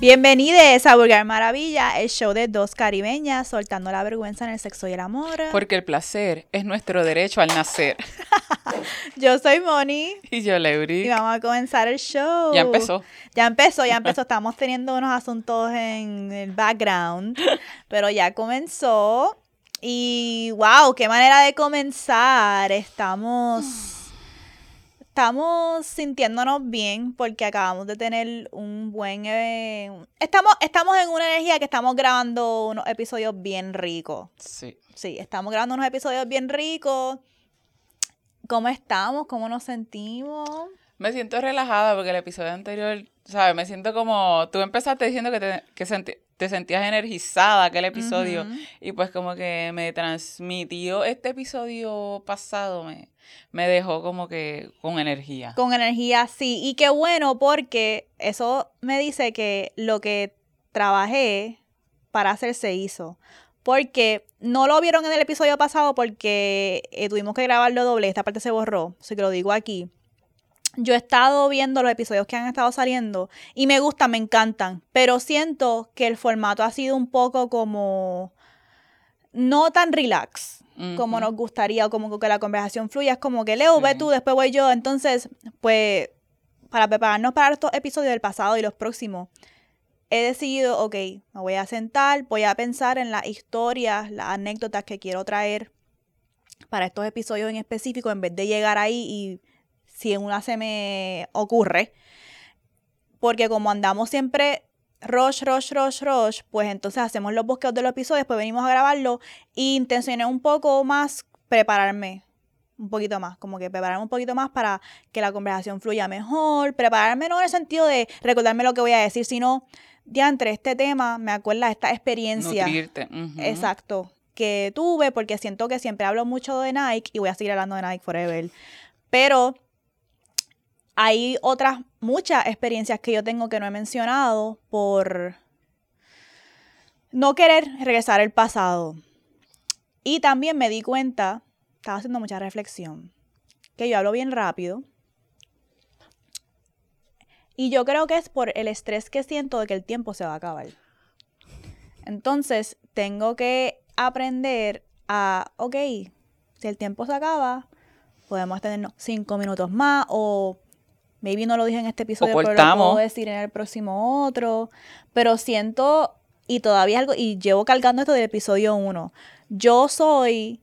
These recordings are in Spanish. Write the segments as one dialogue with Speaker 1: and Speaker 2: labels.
Speaker 1: Bienvenidos a Vulgar Maravilla, el show de dos caribeñas soltando la vergüenza en el sexo y el amor.
Speaker 2: Porque el placer es nuestro derecho al nacer.
Speaker 1: yo soy Moni.
Speaker 2: Y yo, Leury.
Speaker 1: Y vamos a comenzar el show.
Speaker 2: Ya empezó.
Speaker 1: Ya empezó, ya empezó. Estamos teniendo unos asuntos en el background, pero ya comenzó. Y wow, qué manera de comenzar. Estamos estamos sintiéndonos bien porque acabamos de tener un buen... Eh, estamos, estamos en una energía que estamos grabando unos episodios bien ricos.
Speaker 2: Sí.
Speaker 1: Sí, estamos grabando unos episodios bien ricos. ¿Cómo estamos? ¿Cómo nos sentimos?
Speaker 2: Me siento relajada porque el episodio anterior, ¿sabes? Me siento como... Tú empezaste diciendo que te, que te sentías energizada aquel episodio y pues como que me transmitió este episodio pasado, me, me dejó como que con energía.
Speaker 1: Con energía, sí. Y qué bueno porque eso me dice que lo que trabajé para hacer se hizo. Porque no lo vieron en el episodio pasado porque eh, tuvimos que grabarlo doble, esta parte se borró, así que lo digo aquí yo he estado viendo los episodios que han estado saliendo y me gustan, me encantan, pero siento que el formato ha sido un poco como no tan relax como nos gustaría, como que la conversación fluya, es como que Leo, ve tú, después voy yo, entonces, pues, para prepararnos para estos episodios del pasado y los próximos, he decidido, ok, me voy a sentar, voy a pensar en las historias, las anécdotas que quiero traer para estos episodios en específico, en vez de llegar ahí y si en una se me ocurre. Porque como andamos siempre rush, rush, rush, rush, pues entonces hacemos los bosqueos de los episodios, después venimos a grabarlo y intencioné un poco más prepararme un poquito más, como que prepararme un poquito más para que la conversación fluya mejor, prepararme no en el sentido de recordarme lo que voy a decir, sino de entre este tema me acuerda de esta experiencia. Exacto, que tuve porque siento que siempre hablo mucho de Nike y voy a seguir hablando de Nike forever. Pero hay otras muchas experiencias que yo tengo que no he mencionado por no querer regresar al pasado. Y también me di cuenta, estaba haciendo mucha reflexión, que yo hablo bien rápido. Y yo creo que es por el estrés que siento de que el tiempo se va a acabar. Entonces, tengo que aprender a, ok, si el tiempo se acaba, podemos tener cinco minutos más o Maybe no lo dije en este episodio, pero lo puedo decir en el próximo otro. Pero siento, y todavía algo, y llevo cargando esto del episodio 1. Yo soy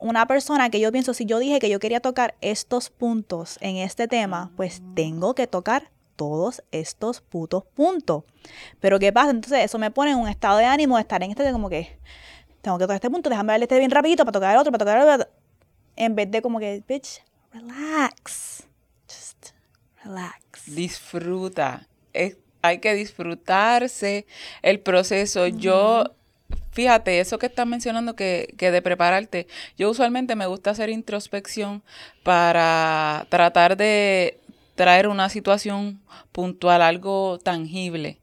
Speaker 1: una persona que yo pienso, si yo dije que yo quería tocar estos puntos en este tema, pues tengo que tocar todos estos putos puntos. Pero ¿qué pasa? Entonces eso me pone en un estado de ánimo de estar en este de como que tengo que tocar este punto, déjame darle este bien rapidito para tocar el otro, para tocar el otro. En vez de como que, bitch, relax
Speaker 2: Disfruta. hay que disfrutarse el proceso. Yo Fíjate, eso que estás mencionando que, que, de prepararte, yo usualmente me gusta hacer introspección para tratar de traer una situación puntual, algo tangible,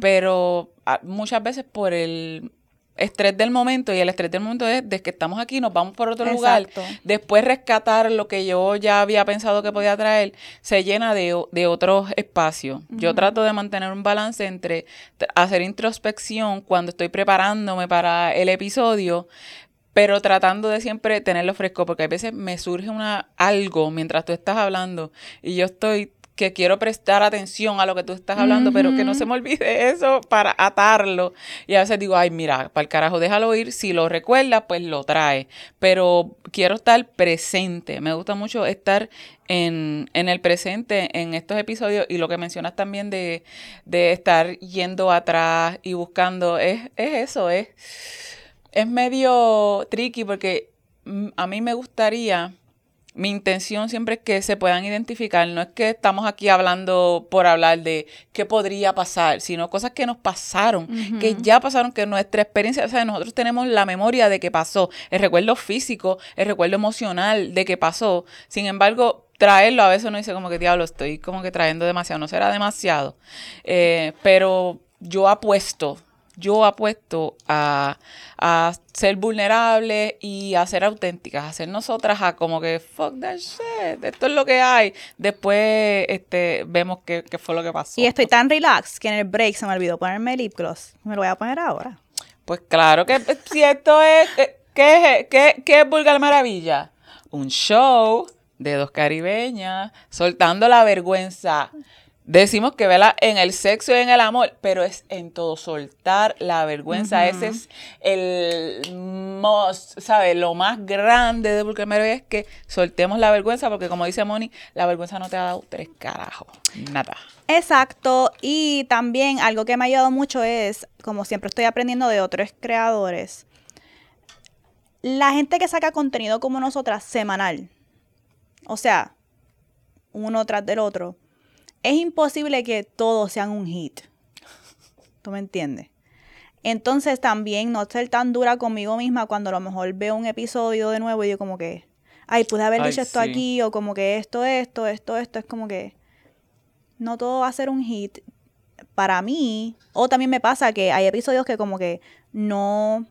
Speaker 2: pero ah, muchas veces por el estrés del momento y el estrés del momento es de que estamos aquí, nos vamos por otro lugar, después rescatar lo que yo ya había pensado que podía traer, se llena de, de otros espacios. Yo trato de mantener un balance entre hacer introspección cuando estoy preparándome para el episodio, pero tratando de siempre tenerlo fresco, porque a veces me surge una algo mientras tú estás hablando y yo estoy que quiero prestar atención a lo que tú estás hablando, pero que no se me olvide eso para atarlo. Y a veces digo, ay, mira, para el carajo, déjalo ir. Si lo recuerda, pues lo trae. Pero quiero estar presente. Me gusta mucho estar en, en el presente en estos episodios y lo que mencionas también de, de estar yendo atrás y buscando, es, es eso, es, es medio tricky porque a mí me gustaría mi intención siempre es que se puedan identificar, no es que estamos aquí hablando por hablar de qué podría pasar, sino cosas que nos pasaron, que ya pasaron, que nuestra experiencia, o sea, nosotros tenemos la memoria de que pasó, el recuerdo físico, el recuerdo emocional de que pasó. Sin embargo, traerlo a veces uno dice como que diablo, estoy como que trayendo demasiado, no será demasiado, eh, pero yo apuesto yo apuesto a, a ser vulnerables y a ser auténticas, a ser nosotras a como que fuck that shit, esto es lo que hay. Después este, vemos qué, qué fue lo que pasó.
Speaker 1: Y estoy tan relax que en el break se me olvidó ponerme lip gloss. Me lo voy a poner ahora.
Speaker 2: Pues claro que si esto es, eh, ¿qué, qué, qué es Vulgar Maravilla? Un show de dos caribeñas soltando la vergüenza. Decimos que vela en el sexo y en el amor, pero es en todo soltar la vergüenza. Ese es el most, ¿sabes? Lo más grande de Maravilla es que soltemos la vergüenza, porque como dice Moni, la vergüenza no te ha dado tres carajos. Nada.
Speaker 1: Exacto. Y también algo que me ha ayudado mucho es, como siempre estoy aprendiendo de otros creadores, la gente que saca contenido como nosotras semanal, o sea, uno tras del otro, es imposible que todos sean un hit. ¿Tú me entiendes? Entonces también no ser tan dura conmigo misma cuando a lo mejor veo un episodio de nuevo y yo como que, ay, pude haber
Speaker 2: Ay,
Speaker 1: dicho esto
Speaker 2: sí.
Speaker 1: aquí o como que esto, esto, esto, esto, es como que no todo va a ser un hit para mí. O también me pasa que hay episodios que como que no,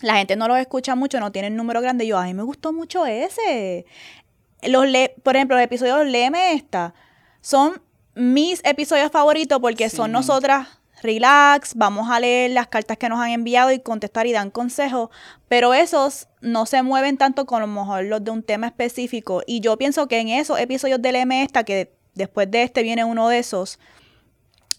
Speaker 1: la gente no los escucha mucho, no tienen número grande. Y yo, ay, me gustó mucho ese. Los le por ejemplo, los episodios Léeme esta son mis episodios favoritos porque son nosotras relax, vamos a leer las cartas que nos han enviado y contestar y dan consejos, pero esos no se mueven tanto con a lo mejor los de un tema específico. Y yo pienso que en esos episodios de Léeme esta, que después de este viene uno de esos,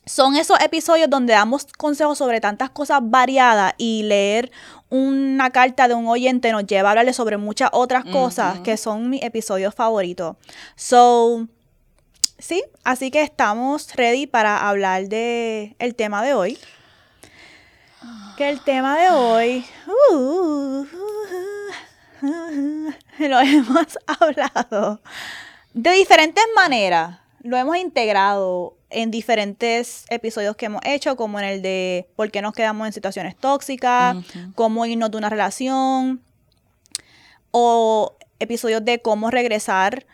Speaker 1: son esos episodios donde damos consejos sobre tantas cosas variadas y leer una carta de un oyente nos lleva a hablarle sobre muchas otras cosas que son mis episodios favoritos. So, sí, así que estamos ready para hablar de el tema de hoy. Que el tema de hoy uh, lo hemos hablado de diferentes maneras. Lo hemos integrado en diferentes episodios que hemos hecho, como en el de por qué nos quedamos en situaciones tóxicas, cómo irnos de una relación, o episodios de cómo regresar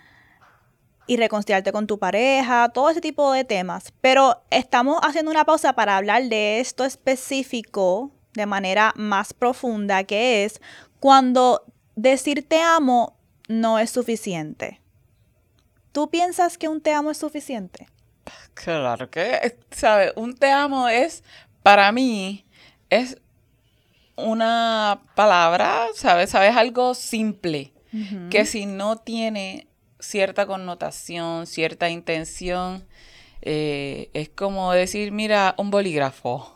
Speaker 1: y reconciliarte con tu pareja, todo ese tipo de temas. Pero estamos haciendo una pausa para hablar de esto específico de manera más profunda, que es cuando decir te amo no es suficiente. ¿Tú piensas que un te amo es suficiente?
Speaker 2: Claro que, ¿sabes? Un te amo es, para mí, es una palabra, ¿sabes? ¿Sabes? Algo simple, que si no tiene cierta connotación, cierta intención, eh, es como decir, mira, un bolígrafo.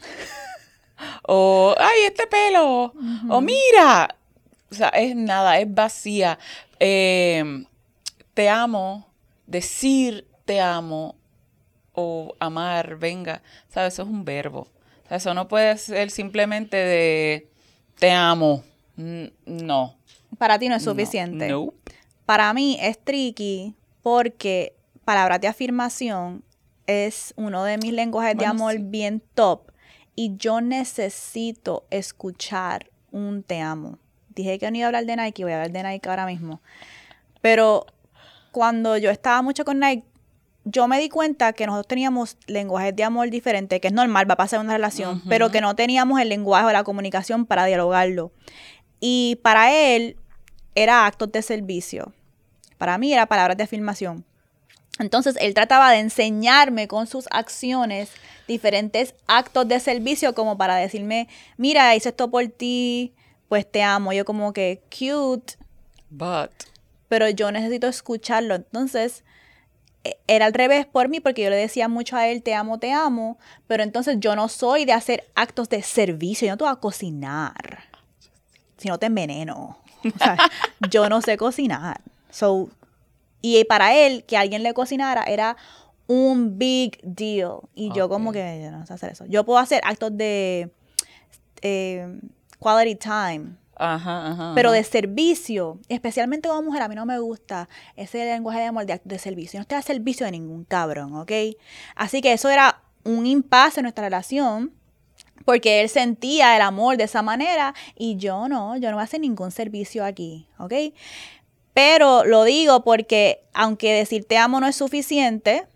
Speaker 2: o, ay, este pelo. O mira. O sea, es nada, es vacía. Eh, te amo, decir te amo o amar, venga, ¿sabes? Eso es un verbo. O sea, eso no puede ser simplemente de te amo. No.
Speaker 1: Para ti no es suficiente.
Speaker 2: no.
Speaker 1: Para mí es tricky porque palabras de afirmación es uno de mis lenguajes de amor
Speaker 2: sí.
Speaker 1: bien top y yo necesito escuchar un te amo. Dije que no iba a hablar de Nike, voy a hablar de Nike ahora mismo. Pero cuando yo estaba mucho con Nike, yo me di cuenta que nosotros teníamos lenguajes de amor diferentes, que es normal, va a pasar una relación, pero que no teníamos el lenguaje o la comunicación para dialogarlo. Y para él era actos de servicio. Para mí era palabras de afirmación. Entonces él trataba de enseñarme con sus acciones diferentes actos de servicio como para decirme, mira, hice esto por ti, pues te amo. Yo como que cute,
Speaker 2: But.
Speaker 1: pero yo necesito escucharlo. Entonces, e- era al revés por mí, porque yo le decía mucho a él, te amo, te amo, pero entonces yo no soy de hacer actos de servicio, yo no te voy a cocinar, si no te enveneno. O sea, yo no sé cocinar. So, y para él, que alguien le cocinara era un big deal. Y yo como que yo no sé hacer eso. Yo puedo hacer actos de eh, quality time,
Speaker 2: Ajá, ajá.
Speaker 1: pero
Speaker 2: ajá.
Speaker 1: de servicio, especialmente como mujer, a mí no me gusta ese lenguaje de amor de, de servicio. Yo no estoy a servicio de ningún cabrón, ¿ok? Así que eso era un impasse en nuestra relación, porque él sentía el amor de esa manera y yo no, yo no voy a hacer ningún servicio aquí, ¿ok? Pero lo digo porque aunque decir te amo no es suficiente,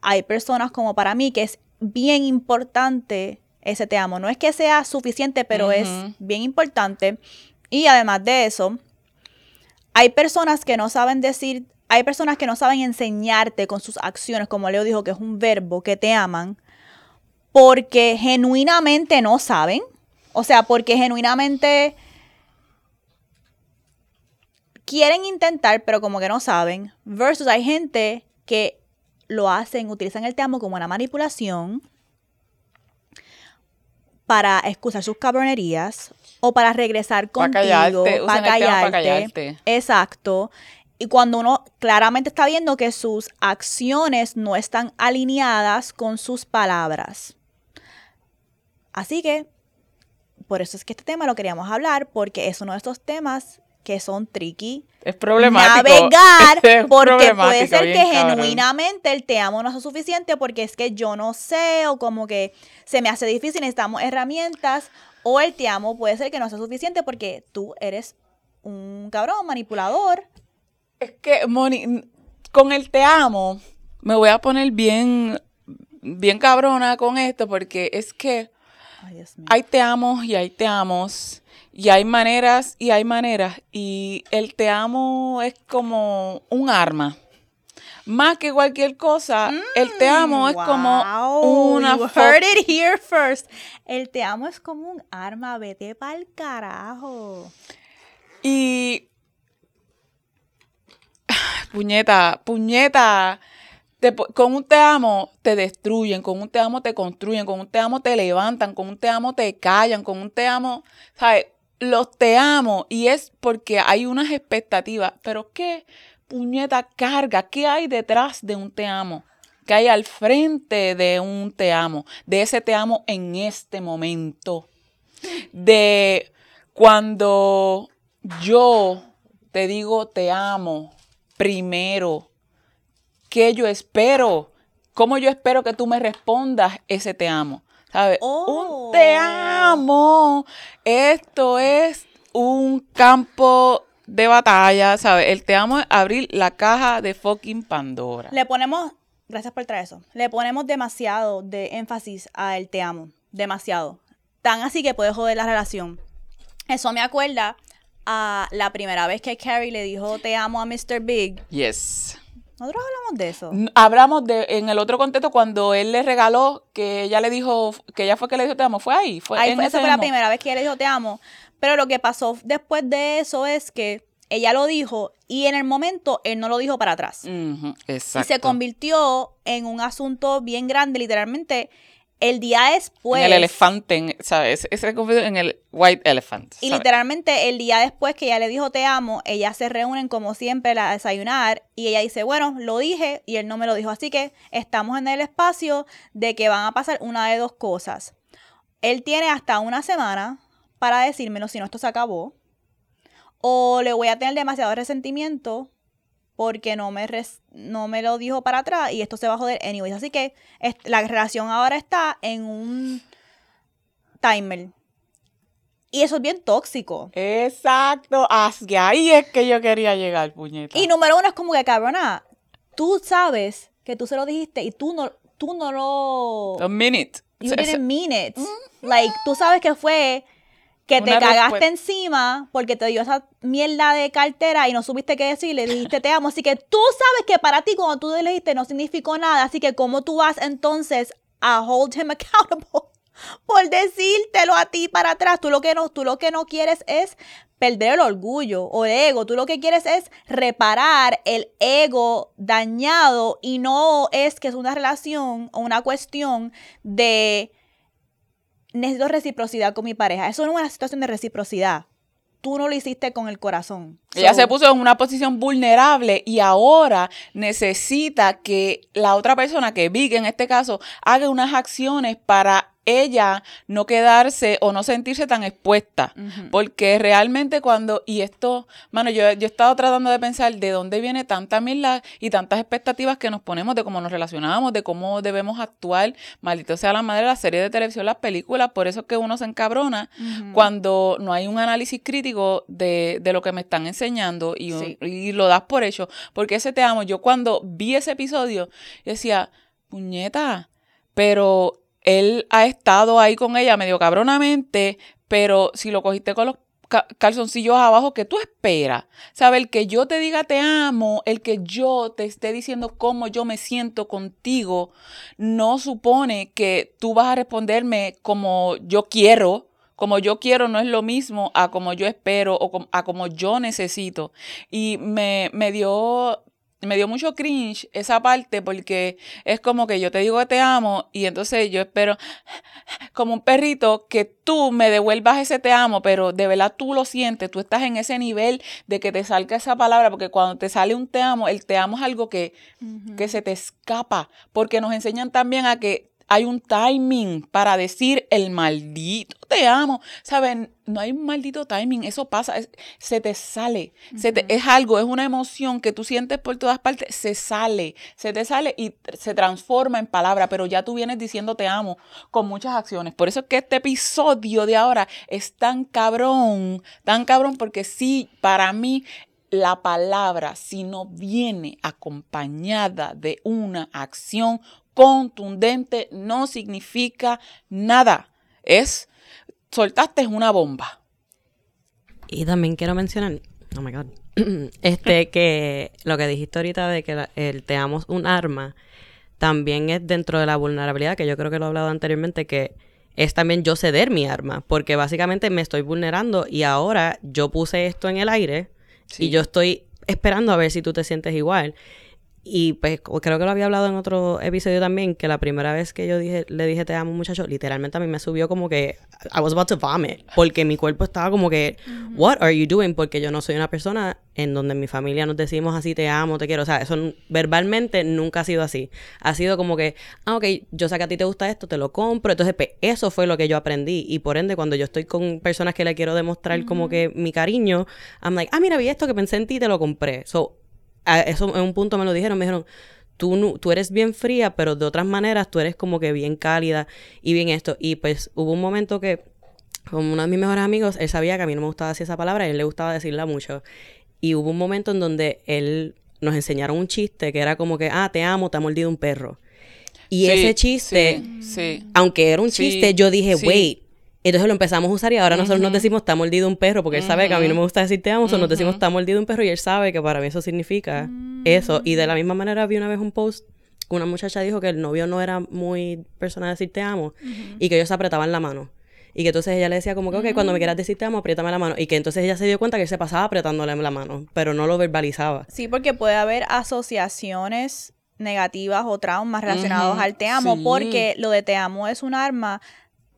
Speaker 1: hay personas como para mí que es bien importante ese te amo. No es que sea suficiente, pero es bien importante. Y además de eso, hay personas que no saben decir, hay personas que no saben enseñarte con sus acciones, como Leo dijo, que es un verbo, que te aman, porque genuinamente no saben. O sea, porque genuinamente quieren intentar, pero como que no saben. Versus hay gente que lo hacen, utilizan el te amo como una manipulación para excusar sus cabronerías o para regresar contigo,
Speaker 2: callarte,
Speaker 1: para
Speaker 2: pa'
Speaker 1: callarte.
Speaker 2: callarte.
Speaker 1: Exacto. Y cuando uno claramente está viendo que sus acciones no están alineadas con sus palabras. Así que, por eso es que este tema lo queríamos hablar, porque es uno de estos temas que son tricky.
Speaker 2: Es problemático.
Speaker 1: Navegar,
Speaker 2: Es
Speaker 1: porque puede ser que
Speaker 2: cabrón.
Speaker 1: genuinamente el te amo no es suficiente porque es que yo no sé o como que se me hace difícil, necesitamos herramientas. O el te amo puede ser que no sea suficiente porque tú eres un cabrón manipulador.
Speaker 2: Es que, Moni, con el te amo, me voy a poner bien, bien cabrona con esto, porque es que
Speaker 1: Ay, Dios mío.
Speaker 2: hay te amos y hay te amos, y hay maneras y hay maneras, y el te amo es como un arma. Más que cualquier cosa, el te amo es como una
Speaker 1: you
Speaker 2: fo-
Speaker 1: heard it here first. El te amo es como un arma, vete pa'l carajo.
Speaker 2: Y. Puñeta, puñeta. Con un te amo te destruyen, con un te amo te construyen, con un te amo te levantan, con un te amo te callan, con un te amo, ¿sabes? Los te amo y es porque hay unas expectativas, pero ¿qué puñeta carga? ¿Qué hay detrás de un te amo? ¿Qué hay al frente de un te amo? De ese te amo en este momento de cuando yo te digo te amo primero, ¿qué yo espero? ¿Cómo yo espero que tú me respondas ese te amo? ¿Sabes?
Speaker 1: Oh.
Speaker 2: Un te amo. Esto es un campo de batalla, ¿sabes? El te amo es abrir la caja de fucking Pandora.
Speaker 1: Le ponemos, gracias por traer eso, le ponemos demasiado de énfasis a el te amo, demasiado. Tan así que puede joder la relación. Eso me acuerda a la primera vez que Carrie le dijo te amo a Mr. Big.
Speaker 2: Yes.
Speaker 1: Nosotros hablamos de eso.
Speaker 2: Hablamos de, en el otro contexto, cuando él le regaló, que ella le dijo, que ella fue que le dijo te amo, fue ahí. Fue
Speaker 1: Ahí
Speaker 2: en
Speaker 1: fue, esa fue la primera vez que ella le dijo te amo. Pero lo que pasó después de eso es que ella lo dijo y en el momento él no lo dijo para atrás.
Speaker 2: Ujú,
Speaker 1: Y
Speaker 2: exacto.
Speaker 1: se convirtió en un asunto bien grande, literalmente. El día después.
Speaker 2: en el elefante, ¿sabes? Ese se convirtió en el white elephant.
Speaker 1: Y literalmente el día después que ella le dijo te amo, ellas se reúnen como siempre a desayunar y ella dice, bueno, lo dije y él no me lo dijo. Así que estamos en el espacio de que van a pasar una de dos cosas. Él tiene hasta una semana para decírmelo si no esto se acabó. O le voy a tener demasiado resentimiento porque no me, res- no me lo dijo para atrás y esto se va a joder anyways. Así que la relación ahora está en un timer. Y eso es bien tóxico.
Speaker 2: Exacto, hacia ahí es que yo quería llegar, puñeta.
Speaker 1: Y número uno es como que, cabrona, tú sabes que tú se lo dijiste y tú no, tú no lo...
Speaker 2: A minute.
Speaker 1: You didn't mean it. Like, tú sabes que fue que te cagaste encima porque te dio esa mierda de cartera y no supiste qué decir, le dijiste te amo. Así que tú sabes que para ti cuando tú le dijiste no significó nada. Así que cómo tú vas entonces a hold him accountable por decírtelo a ti para atrás. Tú lo que no, tú lo que no quieres es perder el orgullo o el ego. Tú lo que quieres es reparar el ego dañado y no es que es una relación o una cuestión de necesito reciprocidad con mi pareja. Eso no es una situación de reciprocidad. Tú no lo hiciste con el corazón.
Speaker 2: Ella
Speaker 1: So,
Speaker 2: se puso en una posición vulnerable y ahora necesita que la otra persona, que Vic en este caso, haga unas acciones para ella no quedarse o no sentirse tan expuesta. Porque realmente cuando, y esto, mano, yo, yo he estado tratando de pensar de dónde viene tanta mierda y tantas expectativas que nos ponemos de cómo nos relacionamos, de cómo debemos actuar. Maldito sea la madre, la serie de televisión, las películas, por eso es que uno se encabrona cuando no hay un análisis crítico de, de lo que me están enseñando y, un-
Speaker 1: Sí.
Speaker 2: y lo das por hecho. Porque ese te amo, yo cuando vi ese episodio, yo decía, puñeta, pero él ha estado ahí con ella medio cabronamente, pero si lo cogiste con los calzoncillos abajo que tú esperas. ¿Sabes? El que yo te diga te amo, el que yo te esté diciendo cómo yo me siento contigo, no supone que tú vas a responderme como yo quiero. Como yo quiero no es lo mismo a como yo espero o a como yo necesito. Y me, me dio me dio mucho cringe esa parte porque es como que yo te digo que te amo y entonces yo espero como un perrito que tú me devuelvas ese te amo, pero de verdad tú lo sientes, tú estás en ese nivel de que te salga esa palabra, porque cuando te sale un te amo, el te amo es algo que, que se te escapa, porque nos enseñan también a que hay un timing para decir el maldito te amo. Saben, no hay un maldito timing, eso pasa, se te sale, se te, es algo, es una emoción que tú sientes por todas partes, se sale, se te sale y se transforma en palabra, pero ya tú vienes diciendo te amo con muchas acciones. Por eso es que este episodio de ahora es tan cabrón, tan cabrón, porque sí, para mí la palabra, si no viene acompañada de una acción contundente no significa nada. Es, soltaste una bomba.
Speaker 3: Y también quiero mencionar, oh my God, este, que lo que dijiste ahorita de que el te amo un arma, también es dentro de la vulnerabilidad, que yo creo que lo he hablado anteriormente, que es también yo ceder mi arma, porque básicamente me estoy vulnerando y ahora yo puse esto en el aire y yo estoy esperando a ver si tú te sientes igual. Y pues creo que lo había hablado en otro episodio también, que la primera vez que yo dije, le dije te amo muchacho, literalmente a mí me subió como que I was about to vomit, porque mi cuerpo estaba como que, what are you doing? Porque yo no soy una persona en donde en mi familia nos decimos así te amo, te quiero, o sea, eso verbalmente nunca ha sido así. Ha sido como que, ah, ok, yo sé que a ti te gusta esto, te lo compro, entonces pues, eso fue lo que yo aprendí y por ende cuando yo estoy con personas que le quiero demostrar como que mi cariño, I'm like, ah, mira, vi esto que pensé en ti, te lo compré. So, eso en un punto me lo dijeron, me dijeron, tú, tú eres bien fría, pero de otras maneras tú eres como que bien cálida y bien esto. Y pues hubo un momento que, como uno de mis mejores amigos, él sabía que a mí no me gustaba decir esa palabra y a él le gustaba decirla mucho. Y hubo un momento en donde él nos enseñaron un chiste que era como que, ah, te amo, te ha mordido un perro. Y ese chiste, aunque era un chiste, yo dije, wait, entonces lo empezamos a usar y ahora nosotros nos decimos está mordido un perro, porque él sabe que a mí no me gusta decir te amo, o nos decimos está mordido un perro y él sabe que para mí eso significa eso. Y de la misma manera vi una vez un post, una muchacha dijo que el novio no era muy persona de decir te amo y que ellos se apretaban la mano. Y que entonces ella le decía como que, ok, cuando me quieras decir te amo, apriétame la mano. Y que entonces ella se dio cuenta que él se pasaba apretándole la mano, pero no lo verbalizaba.
Speaker 1: Sí, porque puede haber asociaciones negativas o traumas relacionados al te amo, porque lo de te amo es un arma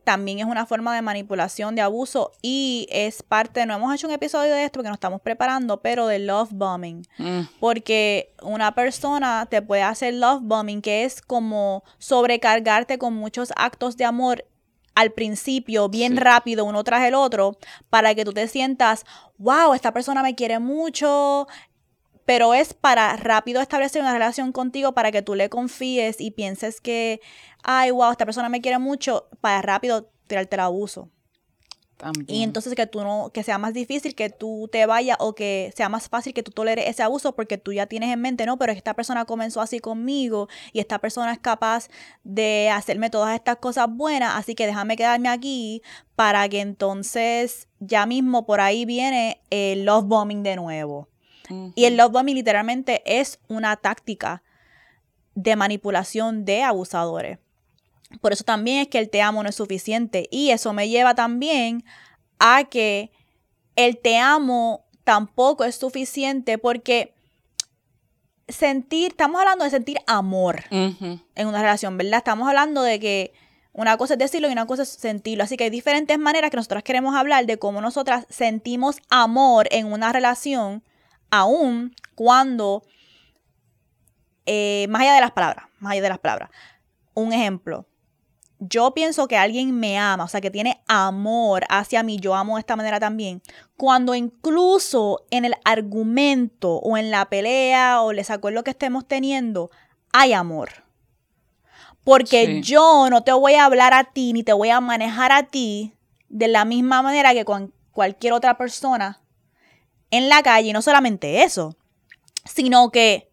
Speaker 1: también es una forma de manipulación, de abuso y es parte, no hemos hecho un episodio de esto porque nos estamos preparando, pero de love bombing. Mm. Porque una persona te puede hacer love bombing, que es como sobrecargarte con muchos actos de amor al principio, bien rápido, uno tras el otro, para que tú te sientas, wow, esta persona me quiere mucho, pero es para rápido establecer una relación contigo para que tú le confíes y pienses que, ay, wow, esta persona me quiere mucho, para rápido tirarte el abuso. Y entonces que tú no, que sea más difícil que tú te vayas o que sea más fácil que tú toleres ese abuso porque tú ya tienes en mente, no, pero esta persona comenzó así conmigo y esta persona es capaz de hacerme todas estas cosas buenas, así que déjame quedarme aquí para que entonces ya mismo por ahí viene el love bombing de nuevo. Y el love bombing literalmente es una táctica de manipulación de abusadores. Por eso también es que el te amo no es suficiente. Y eso me lleva también a que el te amo tampoco es suficiente porque sentir, estamos hablando de sentir amor en una relación, ¿verdad? Estamos hablando de que una cosa es decirlo y una cosa es sentirlo. Así que hay diferentes maneras que nosotros queremos hablar de cómo nosotras sentimos amor en una relación aún cuando, eh, más allá de las palabras, más allá de las palabras, un ejemplo, yo pienso que alguien me ama, o sea, que tiene amor hacia mí, yo amo de esta manera también, cuando incluso en el argumento o en la pelea o les acuerdo que estemos teniendo, hay amor. Porque yo no te voy a hablar a ti ni te voy a manejar a ti de la misma manera que con cualquier otra persona en la calle. Y no solamente eso, sino que,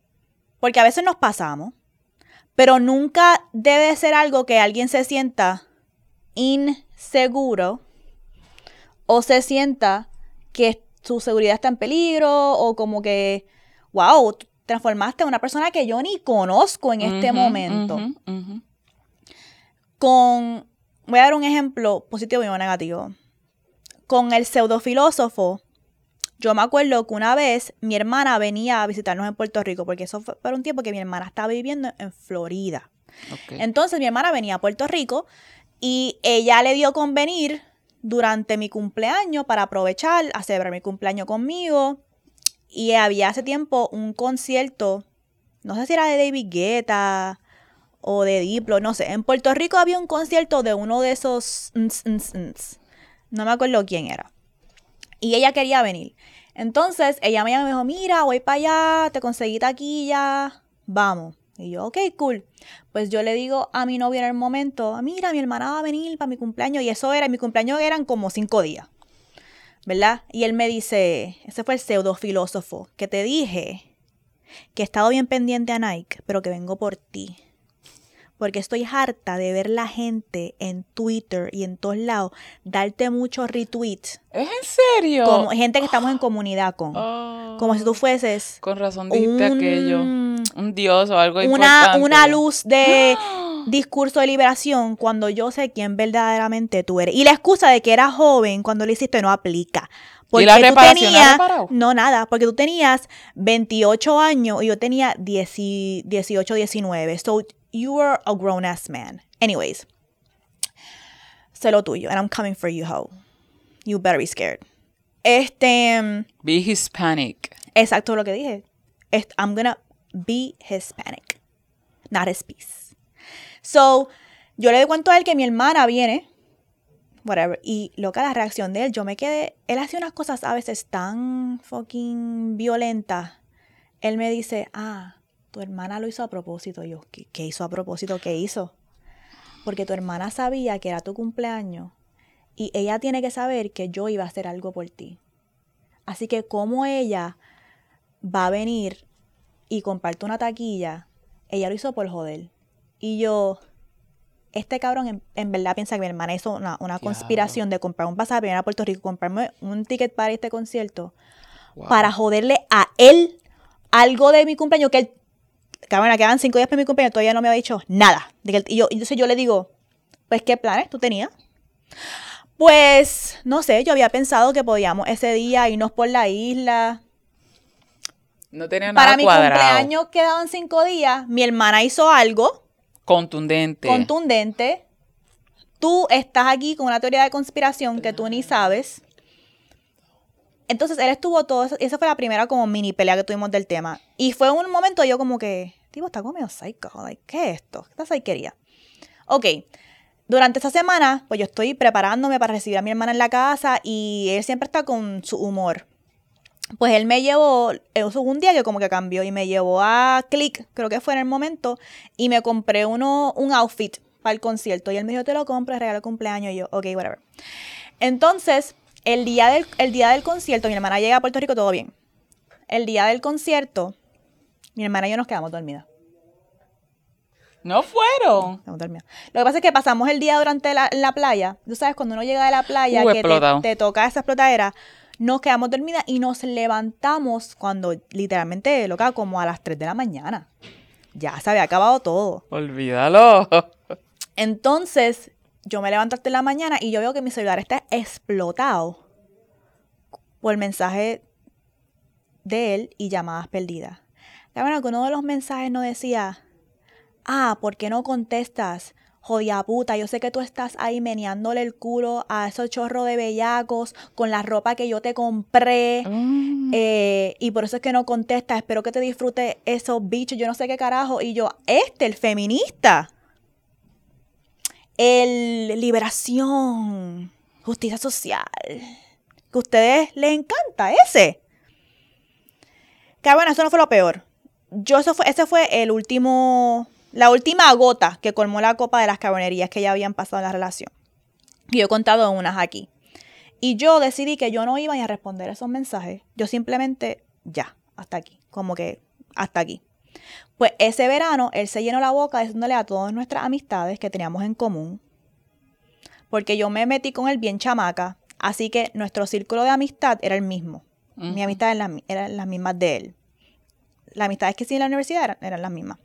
Speaker 1: porque a veces nos pasamos, Pero nunca debe ser algo que alguien se sienta inseguro o se sienta que su seguridad está en peligro o como que, wow, transformaste a una persona que yo ni conozco en este momento. Con, voy a dar un ejemplo positivo y negativo. Con el pseudofilósofo, yo me acuerdo que una vez mi hermana venía a visitarnos en Puerto Rico, porque eso fue por un tiempo que mi hermana estaba viviendo en Florida. Entonces mi hermana venía a Puerto Rico y ella le dio convenir durante mi cumpleaños para aprovechar a celebrar mi cumpleaños conmigo. Y había hace tiempo un concierto, no sé si era de David Guetta o de Diplo, no sé. En Puerto Rico había un concierto de uno de esos... No me acuerdo quién era. Y ella quería venir. Entonces ella me dijo, mira, voy para allá, te conseguí taquilla, vamos. Y yo, ok, cool. Pues yo le digo a mi novio en el momento, mira, mi hermana va a venir para mi cumpleaños. Y eso era, mi cumpleaños eran como cinco días. ¿Verdad? Y él me dice, ese fue el pseudo filósofo, que te dije que he estado bien pendiente a Nike, pero que vengo por ti porque estoy harta de ver la gente en Twitter y en todos lados darte muchos retweets.
Speaker 2: ¿Es en serio?
Speaker 1: Como gente que estamos en comunidad con. como si tú fueses.
Speaker 2: Con razón dijiste aquello. Un dios o algo
Speaker 1: una,
Speaker 2: importante.
Speaker 1: Una luz de discurso de liberación cuando yo sé quién verdaderamente tú eres. Y la excusa de que eras joven cuando lo hiciste no aplica.
Speaker 2: Porque ¿Y la tú tenías,
Speaker 1: no nada, porque tú tenías 28 años y yo tenía 18, 19. So you were a grown ass man. Anyways, sé lo tuyo, and I'm coming for you, ho. You better be scared. Este.
Speaker 2: Be Hispanic.
Speaker 1: Exacto lo que dije. I'm gonna be Hispanic, not his piece. So, yo le cuento a él que mi hermana viene, whatever, y loca la reacción de él, yo me quedé, él hace unas cosas a veces tan fucking violentas. Él me dice, ah, tu hermana lo hizo a propósito. yo, ¿qué, hizo a propósito? ¿Qué hizo? Porque tu hermana sabía que era tu cumpleaños y ella tiene que saber que yo iba a hacer algo por ti. Así que como ella va a venir y comparte una taquilla, ella lo hizo por joder. Y yo, este cabrón en, verdad piensa que mi hermana hizo una, conspiración de comprar un pasaje a Puerto Rico, comprarme un ticket para este concierto, para joderle a él algo de mi cumpleaños que él Cabrona, quedan cinco días para mi cumpleaños, todavía no me había dicho nada. Y yo, entonces yo le digo, pues, ¿qué planes tú tenías? Pues, no sé, yo había pensado que podíamos ese día irnos por la isla.
Speaker 2: No tenía nada
Speaker 1: Para mi cumpleaños quedaban cinco días. Mi hermana hizo algo.
Speaker 2: Contundente.
Speaker 1: Contundente. Tú estás aquí con una teoría de conspiración que tú ni sabes. Entonces él estuvo todo, esa fue la primera como mini pelea que tuvimos del tema. Y fue un momento yo como que, tipo, está como medio psycho, ¿qué es esto? ¿Qué esta quería Ok, durante esa semana, pues yo estoy preparándome para recibir a mi hermana en la casa y él siempre está con su humor. Pues él me llevó, hubo un día que como que cambió y me llevó a Click, creo que fue en el momento, y me compré uno, un outfit para el concierto. Y él me dijo, te lo compro, regalo cumpleaños. Y yo, ok, whatever. Entonces, el día, del, el día del concierto, mi hermana llega a Puerto Rico, todo bien. El día del concierto, mi hermana y yo nos quedamos dormidas.
Speaker 2: No fueron.
Speaker 1: Lo que pasa es que pasamos el día durante la, la playa. Tú sabes, cuando uno llega de la playa, que te, toca esa explotadera, nos quedamos dormidas y nos levantamos cuando literalmente, loca, como a las 3 de la mañana. Ya se había acabado todo.
Speaker 2: Olvídalo.
Speaker 1: Entonces, yo me levanto hasta la mañana y yo veo que mi celular está explotado por el mensaje de él y llamadas perdidas. Verdad que uno de los mensajes no decía, ah, ¿por qué no contestas? Jodia puta, yo sé que tú estás ahí meneándole el culo a esos chorros de bellacos con la ropa que yo te compré. Mm. Eh, y por eso es que no contestas. Espero que te disfrute esos bichos. Yo no sé qué carajo. Y yo, este, el feminista el liberación, justicia social, que a ustedes les encanta ese. Que bueno, eso no fue lo peor. Yo eso fue, ese fue el último, la última gota que colmó la copa de las cabernerías que ya habían pasado en la relación. Y yo he contado unas aquí. Y yo decidí que yo no iba a responder esos mensajes. Yo simplemente, ya, hasta aquí. Como que, hasta aquí. Pues ese verano él se llenó la boca diciéndole a todas nuestras amistades que teníamos en común, porque yo me metí con él bien chamaca, así que nuestro círculo de amistad era el mismo. Mi amistad era la- eran las mismas de él. Las amistades que sí en la universidad eran, eran las mismas.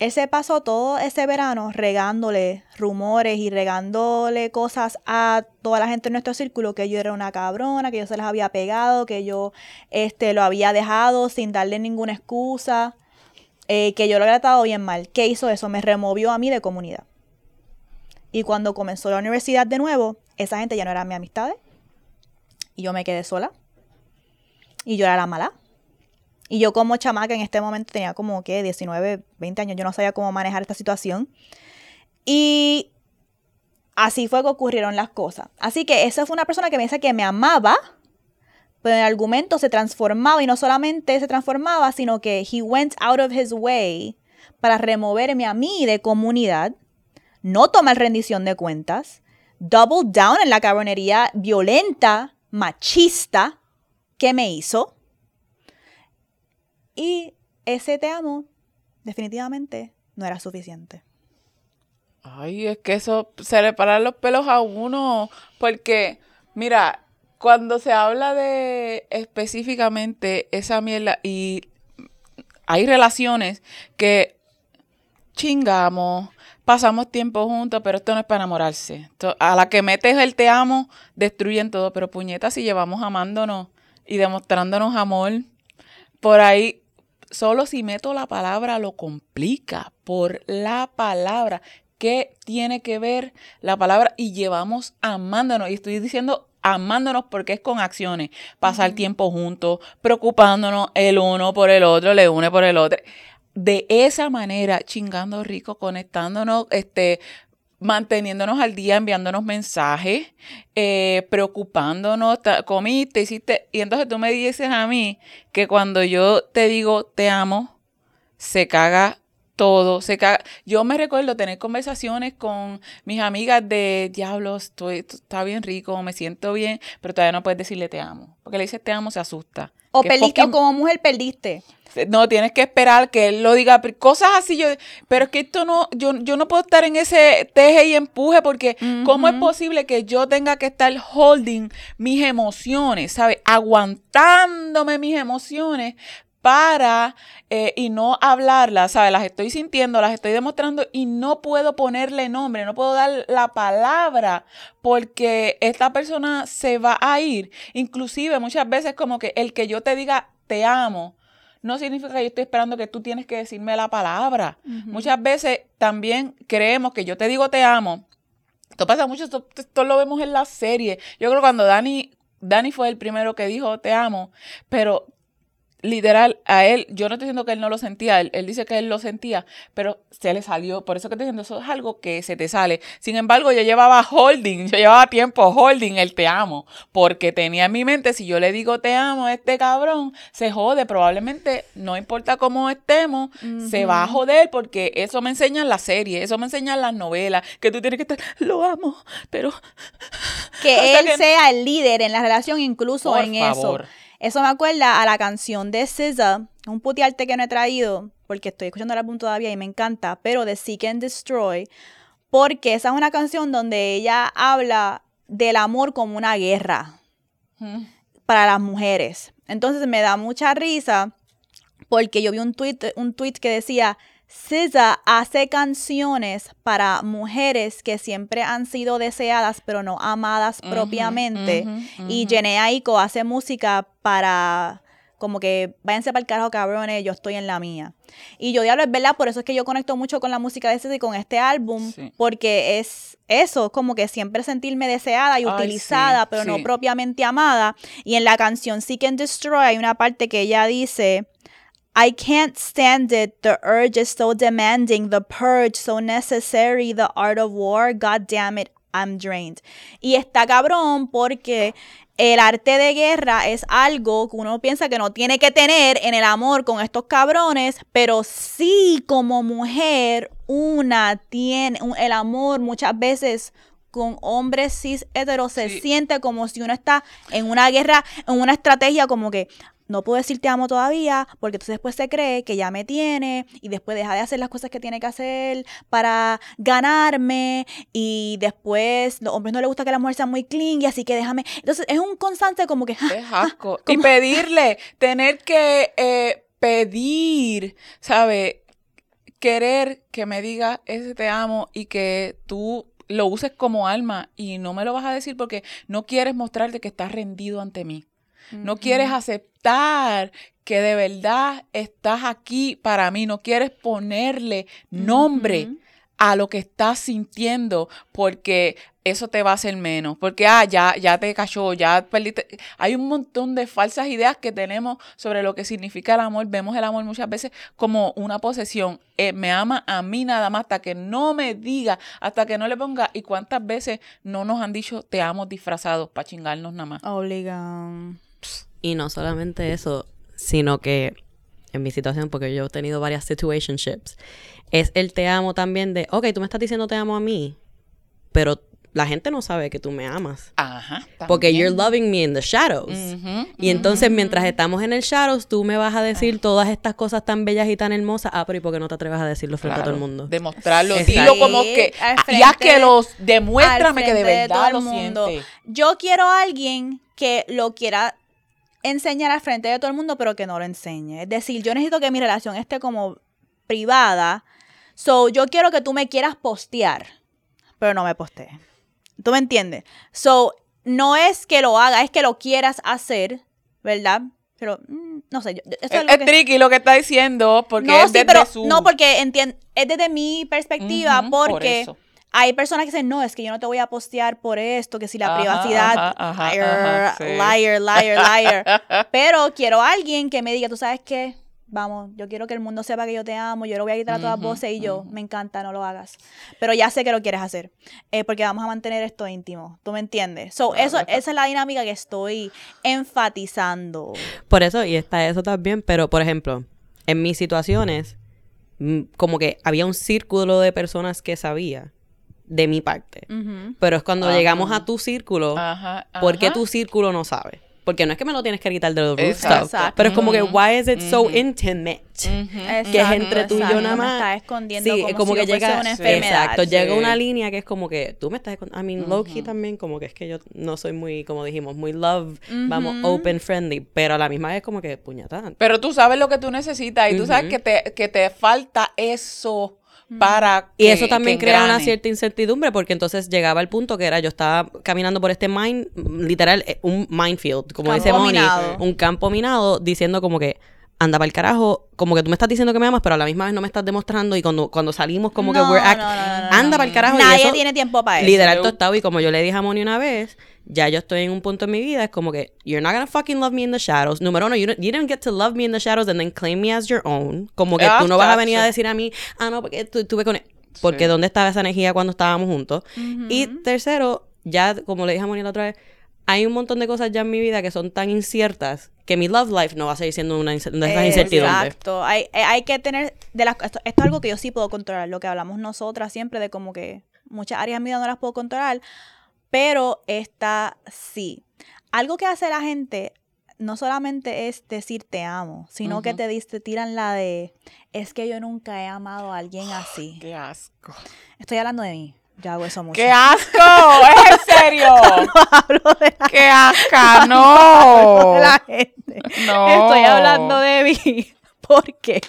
Speaker 1: Él se pasó todo ese verano regándole rumores y regándole cosas a toda la gente en nuestro círculo, que yo era una cabrona, que yo se las había pegado, que yo este, lo había dejado sin darle ninguna excusa, eh, que yo lo había tratado bien mal. ¿Qué hizo eso? Me removió a mí de comunidad. Y cuando comenzó la universidad de nuevo, esa gente ya no era mi amistades. Y yo me quedé sola. Y yo era la mala. Y yo como chamaca en este momento tenía como que 19, 20 años, yo no sabía cómo manejar esta situación. Y así fue que ocurrieron las cosas. Así que esa fue una persona que me dice que me amaba, pero el argumento se transformaba y no solamente se transformaba, sino que he went out of his way para removerme a mí de comunidad, no tomar rendición de cuentas, double down en la cabronería violenta, machista que me hizo. Y ese te amo definitivamente no era suficiente.
Speaker 2: Ay, es que eso se le paran los pelos a uno, porque, mira, cuando se habla de específicamente esa mierda y hay relaciones que chingamos, pasamos tiempo juntos, pero esto no es para enamorarse. A la que metes el te amo, destruyen todo, pero puñetas, si llevamos amándonos y demostrándonos amor, por ahí, solo si meto la palabra lo complica, por la palabra. ¿Qué tiene que ver la palabra? Y llevamos amándonos, y estoy diciendo amándonos porque es con acciones, pasar tiempo juntos, preocupándonos el uno por el otro, el uno por el otro. De esa manera, chingando rico, conectándonos, este, manteniéndonos al día, enviándonos mensajes, eh, preocupándonos, ta- comiste, hiciste, y entonces tú me dices a mí que cuando yo te digo te amo, se caga todo, se caga. Yo me recuerdo tener conversaciones con mis amigas de diablos, estoy, esto está bien rico, me siento bien, pero todavía no puedes decirle te amo, porque le dices te amo, se asusta.
Speaker 1: O perdiste, o como mujer perdiste.
Speaker 2: no, tienes que esperar que él lo diga, cosas así. Yo, pero es que esto no, yo, yo no puedo estar en ese teje y empuje porque ¿cómo es posible que yo tenga que estar holding mis emociones, ¿sabes? Aguantándome mis emociones para eh, y no hablarlas, ¿sabes? Las estoy sintiendo, las estoy demostrando y no puedo ponerle nombre, no puedo dar la palabra porque esta persona se va a ir. Inclusive muchas veces como que el que yo te diga te amo, no significa que yo estoy esperando que tú tienes que decirme la palabra. Muchas veces también creemos que yo te digo te amo. Esto pasa mucho, esto, esto lo vemos en la serie. Yo creo que cuando Dani, Dani fue el primero que dijo te amo, pero literal, a él, yo no estoy diciendo que él no lo sentía, él, él dice que él lo sentía, pero se le salió, por eso que estoy diciendo, eso es algo que se te sale. Sin embargo, yo llevaba holding, yo llevaba tiempo holding el te amo, porque tenía en mi mente, si yo le digo te amo a este cabrón, se jode, probablemente, no importa cómo estemos, se va a joder, porque eso me enseñan las series, eso me enseñan las novelas, que tú tienes que estar, lo amo, pero...
Speaker 1: Que él
Speaker 2: que-
Speaker 1: sea el líder en la relación, incluso
Speaker 2: Por
Speaker 1: en
Speaker 2: favor.
Speaker 1: eso. Eso me acuerda a la canción de SZA, un putearte que no he traído, porque estoy escuchando el álbum todavía y me encanta, pero de Seek and Destroy, porque esa es una canción donde ella habla del amor como una guerra
Speaker 2: Mm.
Speaker 1: para las mujeres. Entonces me da mucha risa porque yo vi un tweet, un tweet que decía, SZA hace canciones para mujeres que siempre han sido deseadas pero no amadas propiamente. Y. Jhené Aiko hace música para como que váyanse para el carajo cabrones, yo estoy en la mía. Y yo diablo, es verdad, por eso es que yo conecto mucho con la música de SZA y con este álbum,
Speaker 2: Sí.
Speaker 1: porque es eso, como que siempre sentirme deseada y
Speaker 2: Ay,
Speaker 1: utilizada,
Speaker 2: sí,
Speaker 1: pero no propiamente amada. Y en la canción Seek and Destroy hay una parte que ella dice, I can't stand it. The urge is so demanding. The purge so necessary. The art of war. God damn it. I'm drained. Y está cabrón porque el arte de guerra es algo que uno piensa que no tiene que tener en el amor con estos cabrones, pero sí como mujer una tiene un- el amor muchas veces con hombres cis heteros se
Speaker 2: Sí.
Speaker 1: siente como si uno está en una guerra, en una estrategia como que no puedo decir te amo todavía porque entonces después se cree que ya me tiene y después deja de hacer las cosas que tiene que hacer para ganarme y después los hombres no les gusta que la mujer sea muy clingy, así que déjame. Entonces es un constante como que...
Speaker 2: Es asco. y pedirle, tener que eh, pedir, ¿sabe? Querer que me diga ese te amo y que tú lo uses como alma y no me lo vas a decir porque no quieres mostrarte que estás rendido ante mí. No quieres aceptar que de verdad estás aquí para mí. No quieres ponerle nombre a lo que estás sintiendo porque eso te va a hacer menos, porque ah, ya, ya te cayó, ya perdiste. Hay un montón de falsas ideas que tenemos sobre lo que significa el amor. Vemos el amor muchas veces como una posesión. Eh, me ama a mí nada más hasta que no me diga, hasta que no le ponga. ¿Y cuántas veces no nos han dicho te amo disfrazados para chingarnos nada más?
Speaker 1: Obligado.
Speaker 3: Y no solamente eso, sino que en mi situación, porque yo he tenido varias situationships, es el te amo también de, ok, tú me estás diciendo te amo a mí, pero la gente no sabe que tú me amas.
Speaker 2: Ajá.
Speaker 3: Porque you're loving me in the shadows. y entonces, mientras estamos en el shadows, tú me vas a decir todas estas cosas tan bellas y tan hermosas. Ah, pero ¿y por qué no te atreves a decirlo frente a todo el mundo?
Speaker 2: Demostrarlo. Dilo como que. Y haz que los. Demuéstrame que de verdad lo mundo.
Speaker 1: Yo quiero a alguien que lo quiera enseñar al frente de todo el mundo, pero que no lo enseñe. Es decir, yo necesito que mi relación esté como privada. So, yo quiero que tú me quieras postear, pero no me postees. ¿Tú me entiendes? So, no es que lo haga, es que lo quieras hacer, ¿verdad? Pero, mm, no sé.
Speaker 2: es, tricky lo que está diciendo, porque no, es desde su...
Speaker 1: No, porque es desde mi perspectiva, porque hay personas que dicen, no, es que yo no te voy a postear por esto, que si la privacidad, liar, liar, liar, liar. Pero quiero a alguien que me diga, tú sabes qué, vamos, yo quiero que el mundo sepa que yo te amo, yo lo voy a quitar a todas voces y yo, me encanta, no lo hagas. Pero ya sé que lo quieres hacer, eh, porque vamos a mantener esto íntimo, ¿tú me entiendes? So, eso, esa es la dinámica que estoy enfatizando.
Speaker 3: Por eso, y está eso también, pero por ejemplo, en mis situaciones, mm, como que había un círculo de personas que sabía de mi parte. Pero es cuando llegamos a tu círculo, porque tu círculo no sabe? Porque no es que me lo tienes que quitar de los rooftops. Pero es como que, why is it so intimate? Que es entre tú y yo nada más. Me
Speaker 1: escondiendo sí, como, que llega una enfermedad.
Speaker 3: Exacto, llega una línea que es como que tú me estás escondiendo. I mean, Loki también, como que es que yo no soy muy, como dijimos, muy love, vamos, open friendly. Pero a la misma vez, como que puñatada.
Speaker 2: Pero tú sabes lo que tú necesitas y tú sabes que te, que te falta eso para
Speaker 3: y eso también crea una cierta incertidumbre porque entonces llegaba el punto que era yo estaba caminando por este mine literal eh, un minefield como dice Moni un campo minado diciendo como que anda para el carajo, como que tú me estás diciendo que me amas, pero a la misma vez no me estás demostrando y cuando, cuando salimos como que we're act anda para el carajo.
Speaker 1: Nadie tiene tiempo para eso.
Speaker 3: Liderar tostado y como yo le dije a Moni una vez, ya yo estoy en un punto en mi vida, es como que you're not gonna fucking love me in the shadows. Número uno, you, don't, you didn't get to love me in the shadows and then claim me as your own. Como que tú no vas a venir a decir a mí, ah, no, porque tú estuve con él. Porque ¿dónde estaba esa energía cuando estábamos juntos? Y tercero, ya como le dije a Moni la otra vez, hay un montón de cosas ya en mi vida que son tan inciertas que mi love life no va a seguir siendo una, una incertidumbre.
Speaker 1: Exacto. Hay, eh, hay que tener. De las, esto, es algo que yo sí puedo controlar. Lo que hablamos nosotras siempre de como que muchas áreas mías no las puedo controlar. Pero esta sí. Algo que hace la gente no solamente es decir te amo, sino que te, te tiran la de es que yo nunca he amado a alguien así.
Speaker 2: Qué asco.
Speaker 1: Estoy hablando de mí. Yo hago eso mucho.
Speaker 2: ¡Qué asco! ¿Es en serio?
Speaker 1: hablo de la
Speaker 2: ¡Qué asco! ¡No!
Speaker 1: la gente. No. Estoy hablando de mí. ¿Por qué?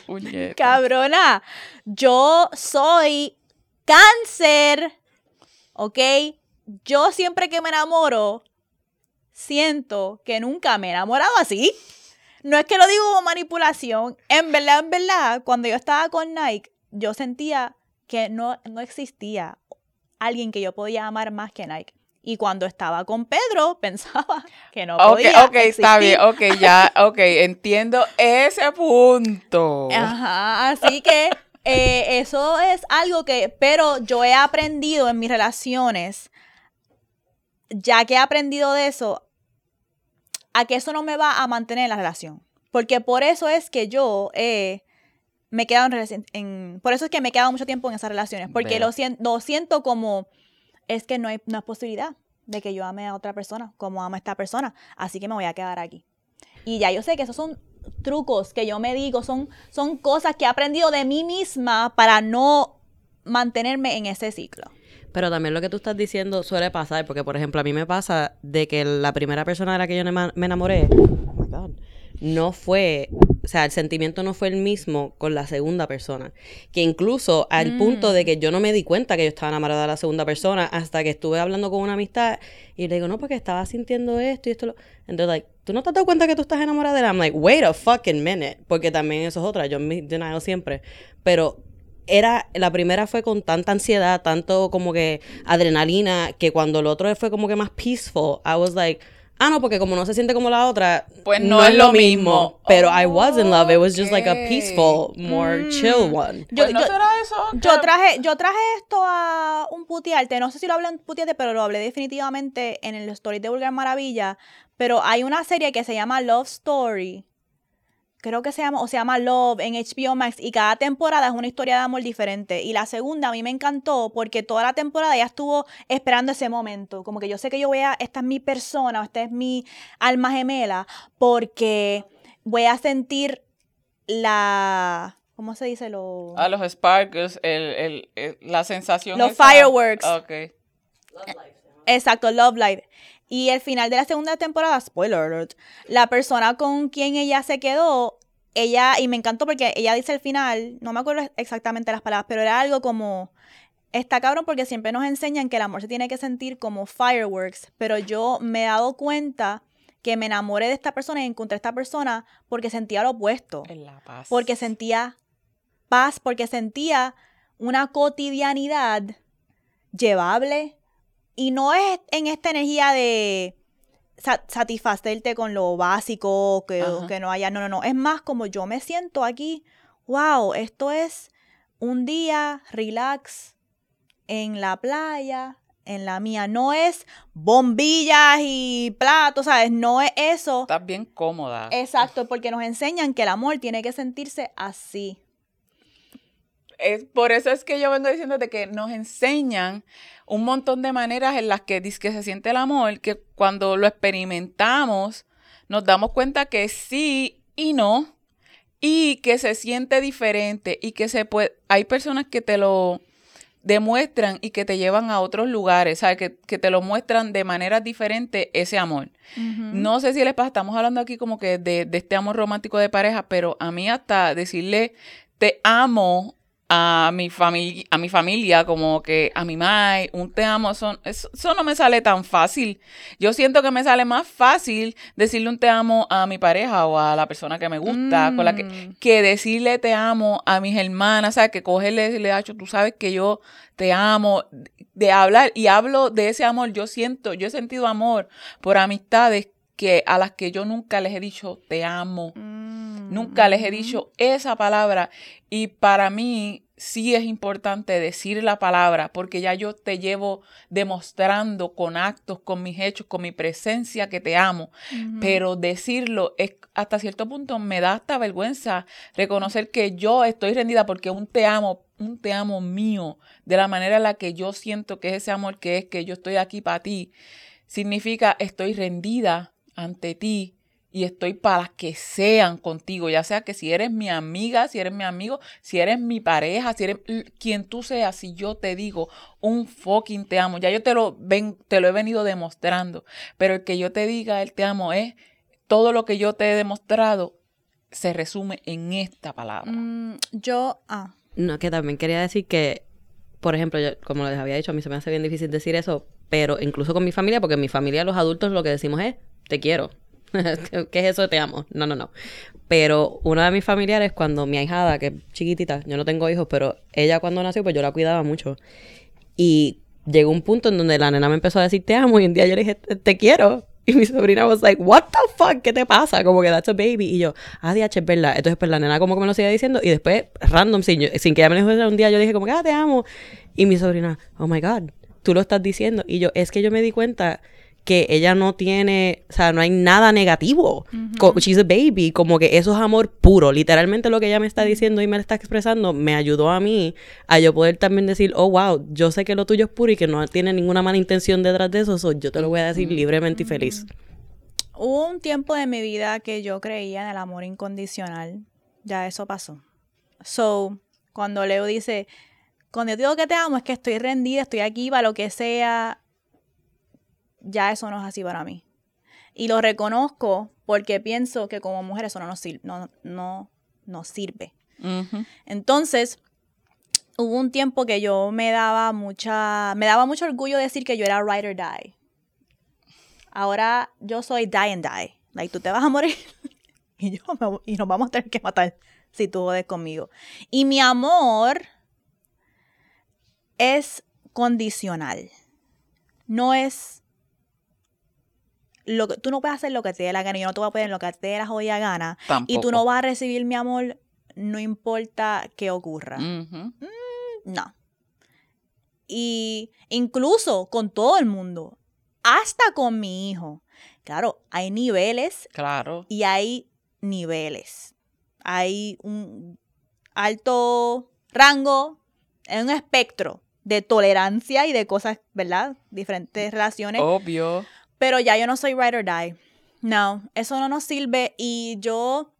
Speaker 1: Cabrona, yo soy cáncer. ¿Ok? Yo siempre que me enamoro, siento que nunca me he enamorado así. No es que lo digo como manipulación. En verdad, en verdad, cuando yo estaba con Nike, yo sentía que no, no existía alguien que yo podía amar más que Nike. Y cuando estaba con Pedro, pensaba que no podía.
Speaker 2: Ok, ok, está bien, ok, ya, ok, entiendo ese punto.
Speaker 1: Ajá, así que eh, eso es algo que, pero yo he aprendido en mis relaciones, ya que he aprendido de eso, a que eso no me va a mantener en la relación. Porque por eso es que yo he me he quedado en, en, Por eso es que me he quedado mucho tiempo en esas relaciones. Porque lo, lo, siento como. Es que no hay, no posibilidad de que yo ame a otra persona como ama a esta persona. Así que me voy a quedar aquí. Y ya yo sé que esos son trucos que yo me digo, son, son cosas que he aprendido de mí misma para no mantenerme en ese ciclo.
Speaker 3: Pero también lo que tú estás diciendo suele pasar, porque por ejemplo a mí me pasa de que la primera persona de la que yo me enamoré, oh my God, no fue, o sea, el sentimiento no fue el mismo con la segunda persona. Que incluso al punto de que yo no me di cuenta que yo estaba enamorada de la segunda persona hasta que estuve hablando con una amistad y le digo, no, porque estaba sintiendo esto y esto. Lo... Entonces, like, ¿tú no te has dado cuenta que tú estás enamorada de él? I'm like, wait a fucking minute. Porque también eso es otra, yo me denial siempre. Pero era, la primera fue con tanta ansiedad, tanto como que adrenalina, que cuando el otro fue como que más peaceful, I was like, ah, no, porque como no se siente como la otra,
Speaker 2: pues no, es, lo mismo.
Speaker 3: Pero I was in love, it was just like a peaceful, more mm. chill one.
Speaker 2: Yo, pues no será eso.
Speaker 1: Yo traje, yo traje esto a un putearte, no sé si lo hablé en putearte, pero lo hablé definitivamente en el story de Vulgar Maravilla, pero hay una serie que se llama Love Story creo que se llama, o se llama Love en HBO Max y cada temporada es una historia de amor diferente. Y la segunda a mí me encantó porque toda la temporada ya estuvo esperando ese momento. Como que yo sé que yo voy a, esta es mi persona, esta es mi alma gemela, porque voy a sentir la... ¿Cómo se dice? Lo...
Speaker 2: Ah, los sparkles, el, el, la sensación.
Speaker 1: Los fireworks.
Speaker 2: Ok.
Speaker 1: Exacto, Love Light. Y el final de la segunda temporada, spoiler alert, la persona con quien ella se quedó, ella, y me encantó porque ella dice al final, no me acuerdo exactamente las palabras, pero era algo como, está cabrón porque siempre nos enseñan que el amor se tiene que sentir como fireworks, pero yo me he dado cuenta que me enamoré de esta persona y encontré a esta persona porque sentía lo opuesto.
Speaker 2: En la paz.
Speaker 1: Porque sentía paz, porque sentía una cotidianidad llevable, y no es en esta energía de satisfacerte con lo básico, que, que no haya, no, no, no, es más como yo me siento aquí, wow, esto es un día relax en la playa, en la mía. No es bombillas y platos, ¿sabes? No es eso.
Speaker 2: Estás bien cómoda.
Speaker 1: Exacto, porque nos enseñan que el amor tiene que sentirse así.
Speaker 2: Es, por eso es que yo vengo diciéndote que nos enseñan un montón de maneras en las que, que se siente el amor, que cuando lo experimentamos nos damos cuenta que sí y no, y que se siente diferente y que se puede, hay personas que te lo demuestran y que te llevan a otros lugares, ¿sabes? Que, que te lo muestran de manera diferente ese amor. No sé si les pasa, estamos hablando aquí como que de, de este amor romántico de pareja, pero a mí hasta decirle te amo a mi familia, a mi familia, como que a mi madre, un te amo, eso, eso, no me sale tan fácil. Yo siento que me sale más fácil decirle un te amo a mi pareja o a la persona que me gusta, con la que, mm. que decirle te amo a mis hermanas, ¿sabes? Que cogerle y decirle, Hacho, tú sabes que yo te amo, de hablar, y hablo de ese amor, yo siento, yo he sentido amor por amistades que a las que yo nunca les he dicho te amo. Nunca les he dicho esa palabra y para mí sí es importante decir la palabra porque ya yo te llevo demostrando con actos, con mis hechos, con mi presencia que te amo. Pero decirlo es hasta cierto punto me da hasta vergüenza reconocer que yo estoy rendida porque un te amo, un te amo mío, de la manera en la que yo siento que es ese amor que es que yo estoy aquí para ti, significa estoy rendida ante ti y estoy para que sean contigo, ya sea que si eres mi amiga, si eres mi amigo, si eres mi pareja, si eres quien tú seas, si yo te digo un fucking te amo, ya yo te lo, ven, te lo he venido demostrando, pero el que yo te diga el te amo es todo lo que yo te he demostrado se resume en esta palabra.
Speaker 1: Mm, yo, ah.
Speaker 3: No, que también quería decir que, por ejemplo, yo, como les había dicho, a mí se me hace bien difícil decir eso, pero incluso con mi familia, porque en mi familia los adultos lo que decimos es, te quiero. ¿Qué es eso? Te amo. No, no, no. Pero una de mis familiares, cuando mi ahijada, que es chiquitita, yo no tengo hijos, pero ella cuando nació, pues yo la cuidaba mucho. Y llegó un punto en donde la nena me empezó a decir te amo y un día yo le dije te quiero. Y mi sobrina was like, what the fuck, ¿qué te pasa? Como que that's a baby. Y yo, ah, DH, es verdad. Entonces, pues la nena como que me lo seguía diciendo y después, random, sin, sin que ella me lo un día, yo dije como que, ah, te amo. Y mi sobrina, oh my God, tú lo estás diciendo. Y yo, es que yo me di cuenta que ella no tiene, o sea, no hay nada negativo. She's a baby, como que eso es amor puro. Literalmente lo que ella me está diciendo y me está expresando me ayudó a mí a yo poder también decir, oh, wow, yo sé que lo tuyo es puro y que no tiene ninguna mala intención detrás de eso, yo te lo voy a decir libremente y feliz.
Speaker 1: Hubo un tiempo de mi vida que yo creía en el amor incondicional. Ya eso pasó. So, cuando Leo dice, cuando yo digo que te amo es que estoy rendida, estoy aquí para lo que sea, ya eso no es así para mí. Y lo reconozco porque pienso que como mujer eso no nos sirve. No, no, nos sirve.
Speaker 2: Ujú.
Speaker 1: Entonces, hubo un tiempo que yo me daba mucha, me daba mucho orgullo decir que yo era ride or die. Ahora yo soy die and die. Like, tú te vas a morir y, yo me- y nos vamos a tener que matar si tú jodes conmigo. Y mi amor es condicional. No es lo que tú no puedes hacer lo que te dé la gana, y yo no te voy a poner lo que te dé la jodida gana y
Speaker 2: Tampoco.
Speaker 1: tú no vas a recibir mi amor no importa qué ocurra.
Speaker 2: Ujú.
Speaker 1: No. Y incluso con todo el mundo, hasta con mi hijo. Claro, hay niveles
Speaker 2: Claro.
Speaker 1: y hay niveles. Hay un alto rango, en un espectro de tolerancia y de cosas, ¿verdad? Diferentes relaciones.
Speaker 2: Obvio.
Speaker 1: Pero ya yo no soy ride or die. No, eso no nos sirve y yo...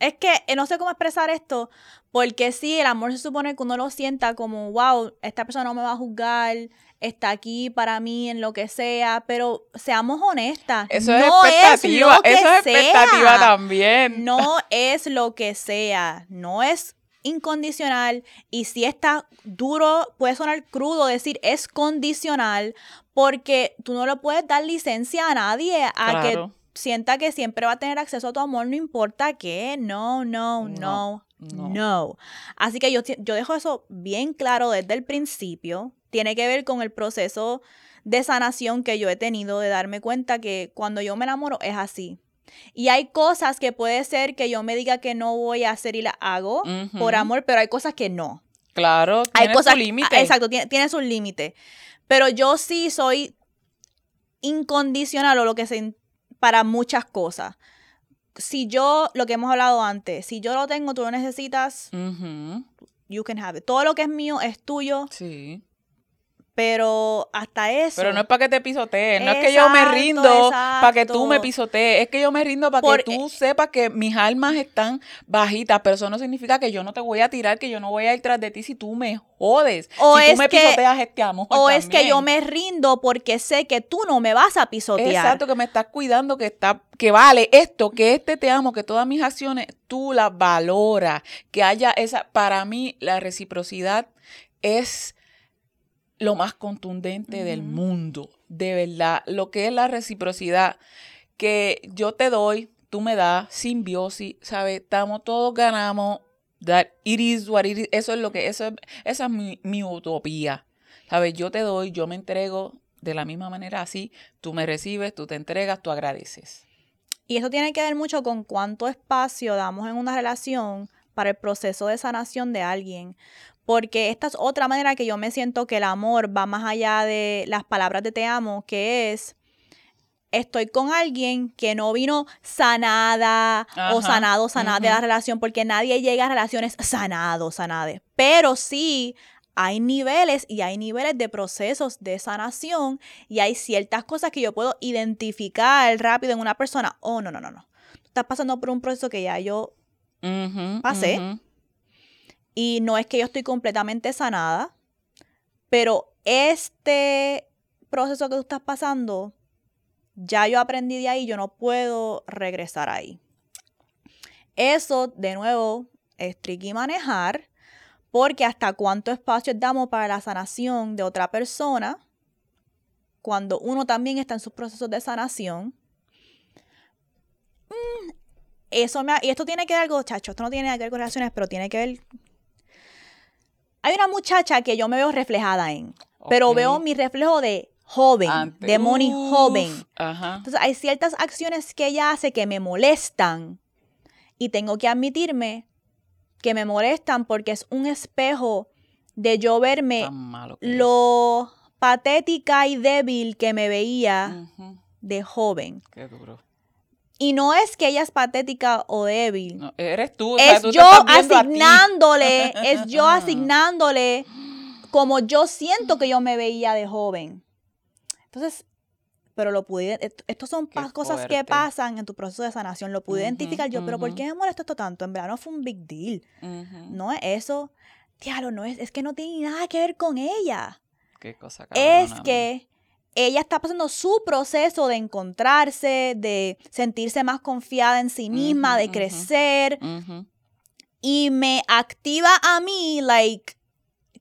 Speaker 1: Es que eh, no sé cómo expresar esto, porque sí, el amor se supone que uno lo sienta como, wow, esta persona no me va a juzgar, está aquí para mí en lo que sea, pero seamos honestas.
Speaker 2: Eso
Speaker 1: no
Speaker 2: es expectativa.
Speaker 1: lo que
Speaker 2: Eso es expectativa
Speaker 1: sea.
Speaker 2: también.
Speaker 1: No es lo que sea, no es incondicional y si está duro, puede sonar crudo decir es condicional porque tú no le puedes dar licencia a nadie a
Speaker 2: Claro.
Speaker 1: que sienta que siempre va a tener acceso a tu amor, no importa qué, no, no, no,
Speaker 2: No,
Speaker 1: no.
Speaker 2: no.
Speaker 1: Así que yo, yo dejo eso bien claro desde el principio, tiene que ver con el proceso de sanación que yo he tenido, de darme cuenta que cuando yo me enamoro es así. Y hay cosas que puede ser que yo me diga que no voy a hacer y las hago por amor, pero hay cosas que no.
Speaker 2: Claro.
Speaker 1: Hay
Speaker 2: Tiene
Speaker 1: cosas
Speaker 2: su límite.
Speaker 1: ah, Exacto, tiene, tiene sus límites. Pero yo sí soy incondicional o lo que se para muchas cosas. Si yo, lo que hemos hablado antes, si yo lo tengo, tú lo necesitas, you can have it. Todo lo que es mío es tuyo,
Speaker 2: Sí.
Speaker 1: Pero hasta eso.
Speaker 2: Pero no es para que te pisoteen, no es que yo me rindo para que tú me pisotees, es que yo me rindo para que tú sepas que mis almas están bajitas, pero eso no significa que yo no te voy a tirar, que yo no voy a ir tras de ti si tú me jodes,
Speaker 1: O
Speaker 2: si
Speaker 1: es
Speaker 2: tú me
Speaker 1: que-
Speaker 2: pisoteas este amor
Speaker 1: o es que yo me rindo porque sé que tú no me vas a pisotear.
Speaker 2: Exacto, que me estás cuidando, que está, que vale esto, que este te amo, que todas mis acciones tú las valoras, que haya esa, para mí la reciprocidad es lo más contundente del mundo, de verdad, lo que es la reciprocidad, que yo te doy, tú me das, simbiosis, ¿sabes? Estamos, todos ganamos, that it is what it is, eso es lo que, eso es, esa es mi, mi utopía, ¿sabes? Yo te doy, yo me entrego de la misma manera así, tú me recibes, tú te entregas, tú agradeces.
Speaker 1: Y eso tiene que ver mucho con cuánto espacio damos en una relación para el proceso de sanación de alguien. Porque esta es otra manera que yo me siento que el amor va más allá de las palabras de te amo, que es estoy con alguien que no vino sanada o sanado, sanada de la relación, porque nadie llega a relaciones sanado, sanade. Pero sí hay niveles y hay niveles de procesos de sanación y hay ciertas cosas que yo puedo identificar rápido en una persona. Oh, no, no, no, no. Estás pasando por un proceso que ya yo Pasé. Y no es que yo estoy completamente sanada, pero este proceso que tú estás pasando, ya yo aprendí de ahí, yo no puedo regresar ahí. Eso, de nuevo, es tricky manejar, porque hasta cuánto espacio damos para la sanación de otra persona, cuando uno también está en sus procesos de sanación. Mm, Eso me ha- y esto tiene que ver algo, chacho, esto no tiene que ver con relaciones, pero tiene que ver hay una muchacha que yo me veo reflejada en, pero veo mi reflejo de joven,
Speaker 2: Ante-
Speaker 1: de Moni
Speaker 2: Uf,
Speaker 1: joven.
Speaker 2: Ajá.
Speaker 1: Entonces hay ciertas acciones que ella hace que me molestan y tengo que admitirme que me molestan porque es un espejo de yo verme
Speaker 2: es.
Speaker 1: lo patética y débil que me veía de joven.
Speaker 2: Qué duro.
Speaker 1: Y no es que ella es patética o débil.
Speaker 2: No, eres tú. o sea,
Speaker 1: es
Speaker 2: tú
Speaker 1: yo asignándole, es yo asignándole como yo siento que yo me veía de joven. Entonces, pero lo pude, est- estos son cosas que
Speaker 2: fuerte.
Speaker 1: pasan en tu proceso de sanación, lo pude
Speaker 2: Ujú,
Speaker 1: identificar yo, pero ¿por qué me molestó esto tanto? En verdad no fue un big deal,
Speaker 2: Ujú.
Speaker 1: no es eso, diablo, no es, es que no tiene nada que ver con ella,
Speaker 2: Qué cosa
Speaker 1: es
Speaker 2: cabrona,
Speaker 1: que ella está pasando su proceso de encontrarse, de sentirse más confiada en sí misma, de crecer,
Speaker 2: Ujú.
Speaker 1: y me activa a mí, like,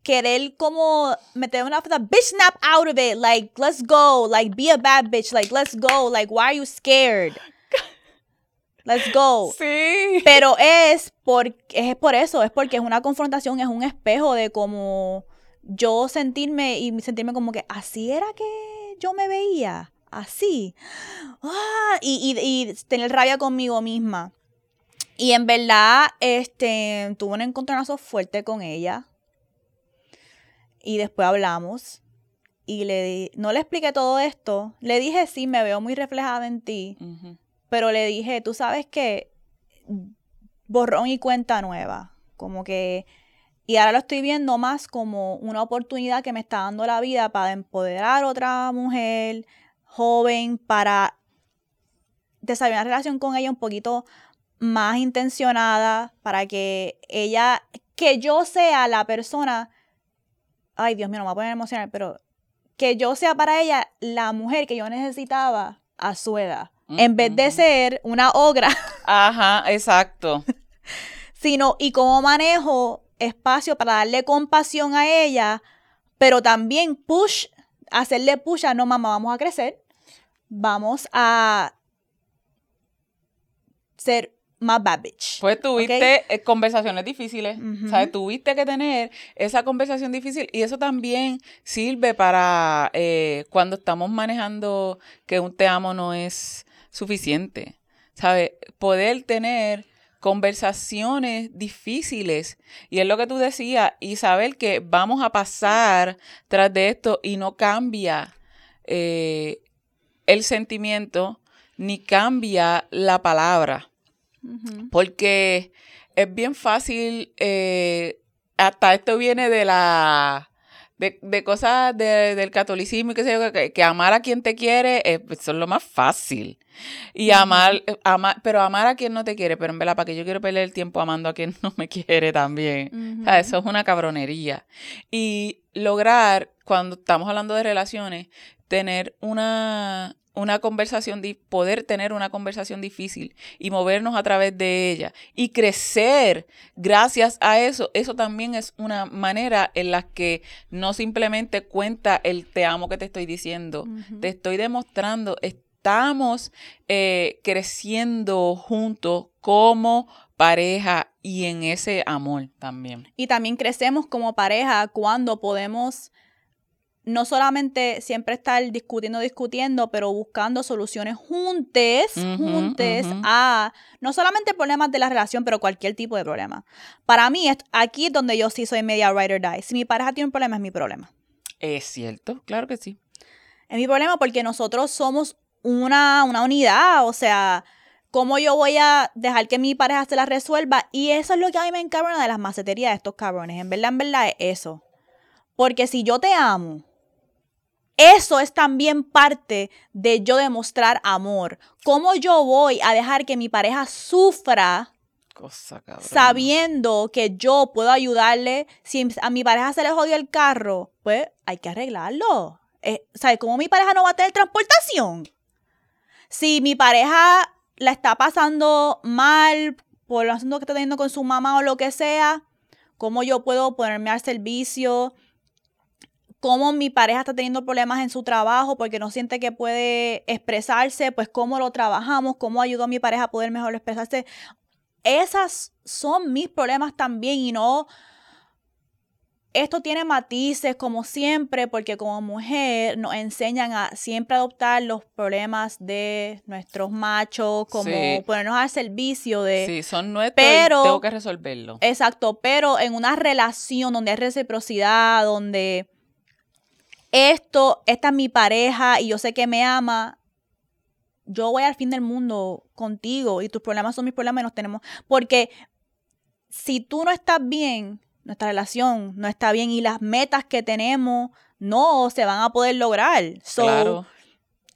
Speaker 1: querer como meter una the bitch snap out of it, like, let's go, like, be a bad bitch, like, let's go, like, why are you scared? Let's go.
Speaker 2: Sí.
Speaker 1: Pero es por, es por eso, es porque es una confrontación, es un espejo de como yo sentirme y sentirme como que así era que yo me veía, así. Ah, y, y, y tener rabia conmigo misma. Y en verdad, este, tuve un encontronazo fuerte con ella. Y después hablamos. Y le di- no le expliqué todo esto. Le dije, sí, me veo muy reflejada en ti. Pero le dije, tú sabes que borrón y cuenta nueva. Como que. Y ahora lo estoy viendo más como una oportunidad que me está dando la vida para empoderar a otra mujer joven, para desarrollar una relación con ella un poquito más intencionada, para que ella, que yo sea la persona, ay Dios mío, no me voy a poner emocional, pero que yo sea para ella la mujer que yo necesitaba a su edad. En vez de ser una ogra,
Speaker 2: Ajá, exacto.
Speaker 1: sino y cómo manejo espacio para darle compasión a ella, pero también push, hacerle push a no mamá, vamos a crecer, vamos a ser más bad bitch.
Speaker 2: Pues tuviste eh, conversaciones difíciles. ¿sabes? Tuviste que tener esa conversación difícil y eso también sirve para eh, cuando estamos manejando que un te amo no es suficiente, ¿sabes? Poder tener conversaciones difíciles. Y es lo que tú decías y saber que vamos a pasar tras de esto y no cambia eh, el sentimiento ni cambia la palabra. Porque es bien fácil, eh, hasta esto viene de la... De, de cosas de- del catolicismo y qué sé yo, que, que amar a quien te quiere, eh, eso es lo más fácil. Y amar, eh, amar, pero amar a quien no te quiere, pero en verdad, para que yo quiero perder el tiempo amando a quien no me quiere también. O sea, eso es una cabronería. Y lograr, cuando estamos hablando de relaciones, tener una, una conversación, poder tener una conversación difícil y movernos a través de ella y crecer gracias a eso, eso también es una manera en la que no simplemente cuenta el te amo que te estoy diciendo, te estoy demostrando, estamos eh, creciendo juntos como pareja y en ese amor también.
Speaker 1: Y también crecemos como pareja cuando podemos no solamente siempre estar discutiendo, discutiendo, pero buscando soluciones juntes,
Speaker 2: Ujú,
Speaker 1: juntes a no solamente problemas de la relación, pero cualquier tipo de problema. Para mí, aquí es donde yo sí soy media ride or die. Si mi pareja tiene un problema, es mi problema.
Speaker 2: Es cierto, claro que sí.
Speaker 1: Es mi problema porque nosotros somos una, una unidad, o sea, ¿cómo yo voy a dejar que mi pareja se la resuelva? Y eso es lo que a mí me encabrona de las maceterías de estos cabrones. En verdad, en verdad es eso. Porque si yo te amo, eso es también parte de yo demostrar amor. ¿Cómo yo voy a dejar que mi pareja sufra
Speaker 2: Cosa
Speaker 1: sabiendo que yo puedo ayudarle? Si a mi pareja se le jodió el carro, pues hay que arreglarlo. Eh, ¿Sabes cómo mi pareja no va a tener transportación? Si mi pareja la está pasando mal por los asuntos que está teniendo con su mamá o lo que sea, ¿cómo yo puedo ponerme al servicio? Cómo mi pareja está teniendo problemas en su trabajo porque no siente que puede expresarse, pues cómo lo trabajamos, cómo ayudó a mi pareja a poder mejor expresarse. Esas son mis problemas también y no... Esto tiene matices como siempre porque como mujer nos enseñan a siempre adoptar los problemas de nuestros machos, como
Speaker 2: Sí.
Speaker 1: ponernos al servicio de...
Speaker 2: Sí, son nuestros
Speaker 1: Pero-
Speaker 2: y tengo que resolverlo.
Speaker 1: Exacto, pero en una relación donde hay reciprocidad, donde esto, esta es mi pareja y yo sé que me ama, yo voy al fin del mundo contigo y tus problemas son mis problemas y nos tenemos. Porque si tú no estás bien, nuestra relación no está bien y las metas que tenemos no se van a poder lograr. So,
Speaker 2: claro.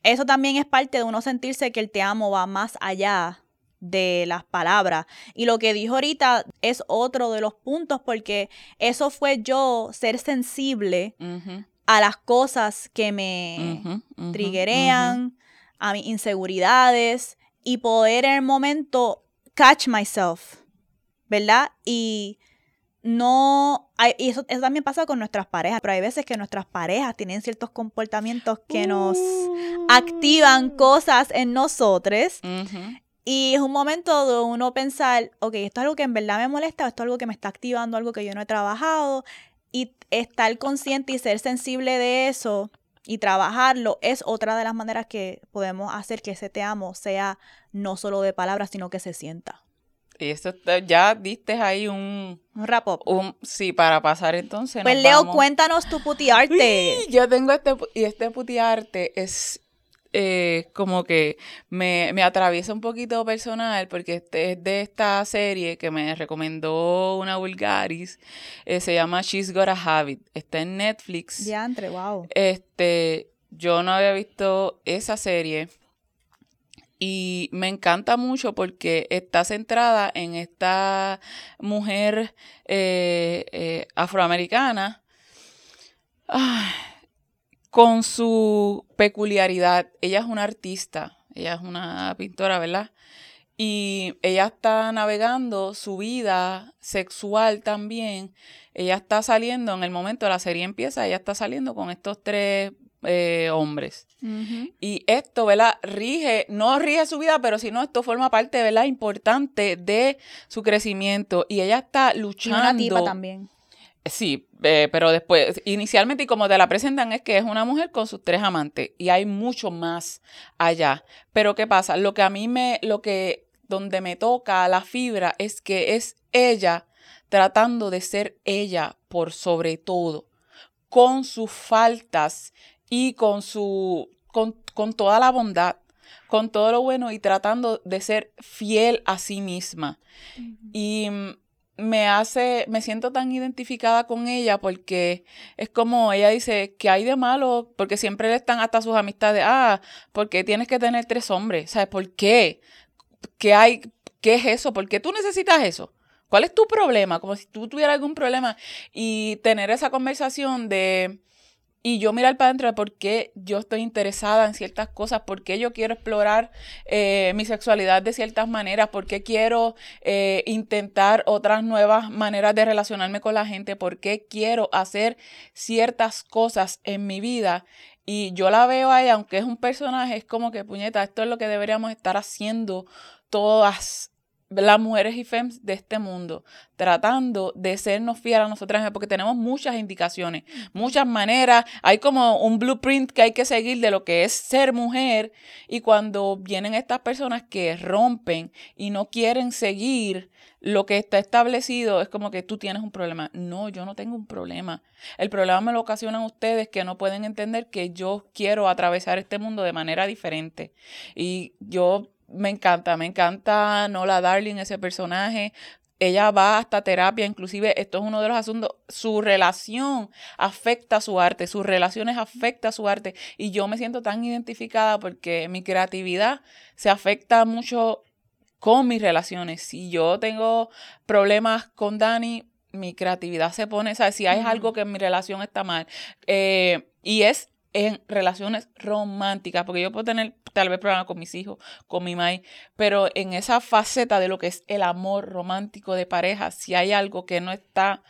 Speaker 1: eso también es parte de uno sentirse que el te amo va más allá de las palabras. Y lo que dijo ahorita es otro de los puntos porque eso fue yo ser sensible a las cosas que me triguean, a mis inseguridades y poder en el momento catch myself, ¿verdad? Y no, y eso, también pasa con nuestras parejas, pero hay veces que nuestras parejas tienen ciertos comportamientos que nos uh. activan cosas en nosotros. Y es un momento de uno pensar, ok, esto es algo que en verdad me molesta, esto es algo que me está activando, algo que yo no he trabajado. Y estar consciente y ser sensible de eso y trabajarlo es otra de las maneras que podemos hacer que ese te amo sea no solo de palabras, sino que se sienta.
Speaker 2: Y eso ya diste ahí un...
Speaker 1: Un wrap up.
Speaker 2: Un, sí, para pasar entonces.
Speaker 1: Pues Leo, cuéntanos tu putiarte.
Speaker 2: yo tengo este, y este putiarte es eh, como que me, me, atraviesa un poquito personal porque este es de esta serie que me recomendó una Vulgaris. Eh, se llama She's Got a Habit. Está en Netflix.
Speaker 1: entre wow.
Speaker 2: Este, yo no había visto esa serie. Y me encanta mucho porque está centrada en esta mujer eh, afroamericana con su peculiaridad. Ella es una artista, ella es una pintora, ¿verdad? Y ella está navegando su vida sexual también. Ella está saliendo, en el momento de la serie empieza, ella está saliendo con estos tres eh, hombres. Y esto, ¿verdad? Rige, no rige su vida, pero si no, esto forma parte, ¿verdad? Importante de su crecimiento. Y ella está luchando. Y una
Speaker 1: tipa también.
Speaker 2: Sí, eh, pero después, inicialmente, y como te la presentan, es que es una mujer con sus tres amantes. Y hay mucho más allá. Pero, ¿qué pasa? Lo que a mí me, lo que, donde me toca la fibra es que es ella tratando de ser ella por sobre todo, con sus faltas y con su, con, con toda la bondad, con todo lo bueno y tratando de ser fiel a sí misma. Y mm, me hace, me siento tan identificada con ella porque es como ella dice que hay de malo, porque siempre le están hasta sus amistades, ah, porque tienes que tener tres hombres? ¿Sabes por qué? ¿Qué hay? ¿Qué es eso? ¿Por qué tú necesitas eso? ¿Cuál es tu problema? Como si tú tuvieras algún problema y tener esa conversación de y yo mirar para adentro de por qué yo estoy interesada en ciertas cosas, por qué yo quiero explorar eh, mi sexualidad de ciertas maneras, por qué quiero eh, intentar otras nuevas maneras de relacionarme con la gente, por qué quiero hacer ciertas cosas en mi vida. Y yo la veo ahí, aunque es un personaje, es como que, puñeta, esto es lo que deberíamos estar haciendo todas las mujeres y femmes de este mundo, tratando de sernos fieles a nosotras porque tenemos muchas indicaciones, muchas maneras, hay como un blueprint que hay que seguir de lo que es ser mujer y cuando vienen estas personas que rompen y no quieren seguir lo que está establecido, es como que tú tienes un problema. No, yo no tengo un problema. El problema me lo ocasionan ustedes que no pueden entender que yo quiero atravesar este mundo de manera diferente. Y yo me encanta, me encanta Nola Darling, ese personaje. Ella va hasta terapia, inclusive esto es uno de los asuntos, su relación afecta a su arte, sus relaciones afecta a su arte y yo me siento tan identificada porque mi creatividad se afecta mucho con mis relaciones. Si yo tengo problemas con Dani, mi creatividad se pone, o sea, si hay algo que en mi relación está mal, eh, y es en relaciones románticas, porque yo puedo tener tal vez problemas con mis hijos, con mi mai, pero en esa faceta de lo que es el amor romántico de pareja, si hay algo que no está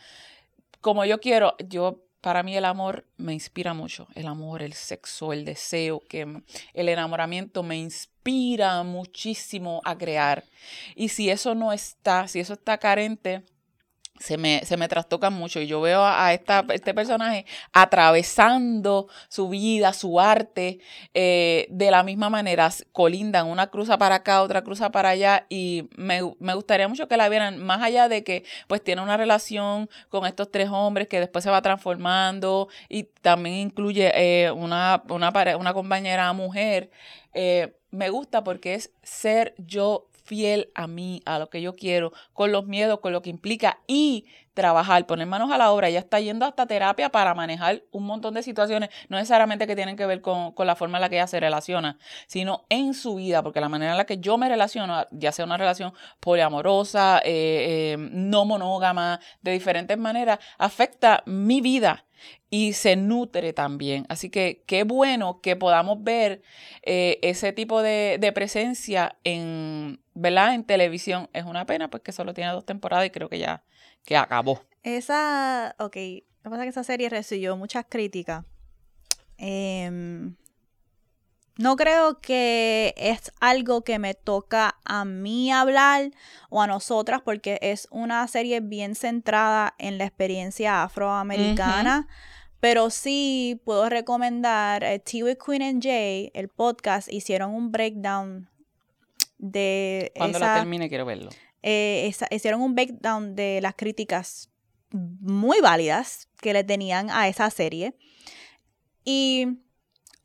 Speaker 2: como yo quiero, yo para mí el amor me inspira mucho, el amor, el sexo, el deseo, que el enamoramiento me inspira muchísimo a crear. Y si eso no está, si eso está carente, se me, se me trastocan mucho. Y yo veo a, esta, este personaje atravesando su vida, su arte, eh, de la misma manera, colindan, una cruza para acá, otra cruza para allá. Y me, gustaría mucho que la vieran, más allá de que pues tiene una relación con estos tres hombres que después se va transformando y también incluye eh, una, una, una compañera mujer, eh, me gusta porque es ser yo fiel a mí, a lo que yo quiero, con los miedos, con lo que implica y trabajar, poner manos a la obra. Ella está yendo hasta terapia para manejar un montón de situaciones, no necesariamente que tienen que ver con, la forma en la que ella se relaciona, sino en su vida, porque la manera en la que yo me relaciono, ya sea una relación poliamorosa, eh, eh, no monógama, de diferentes maneras, afecta mi vida y se nutre también. Así que qué bueno que podamos ver eh, ese tipo de, presencia en, ¿verdad? en televisión. Es una pena porque solo tiene dos temporadas y creo que ya que acabó.
Speaker 1: Esa, ok, lo que pasa es que esa serie recibió muchas críticas. Em, no creo que es algo que me toca a mí hablar o a nosotras porque es una serie bien centrada en la experiencia afroamericana. Pero sí puedo recomendar eh, Tea with Queen and Jay, el podcast, hicieron un breakdown de.
Speaker 2: Cuando la termine, quiero verlo.
Speaker 1: Eh, hicieron un breakdown de las críticas muy válidas que le tenían a esa serie. Y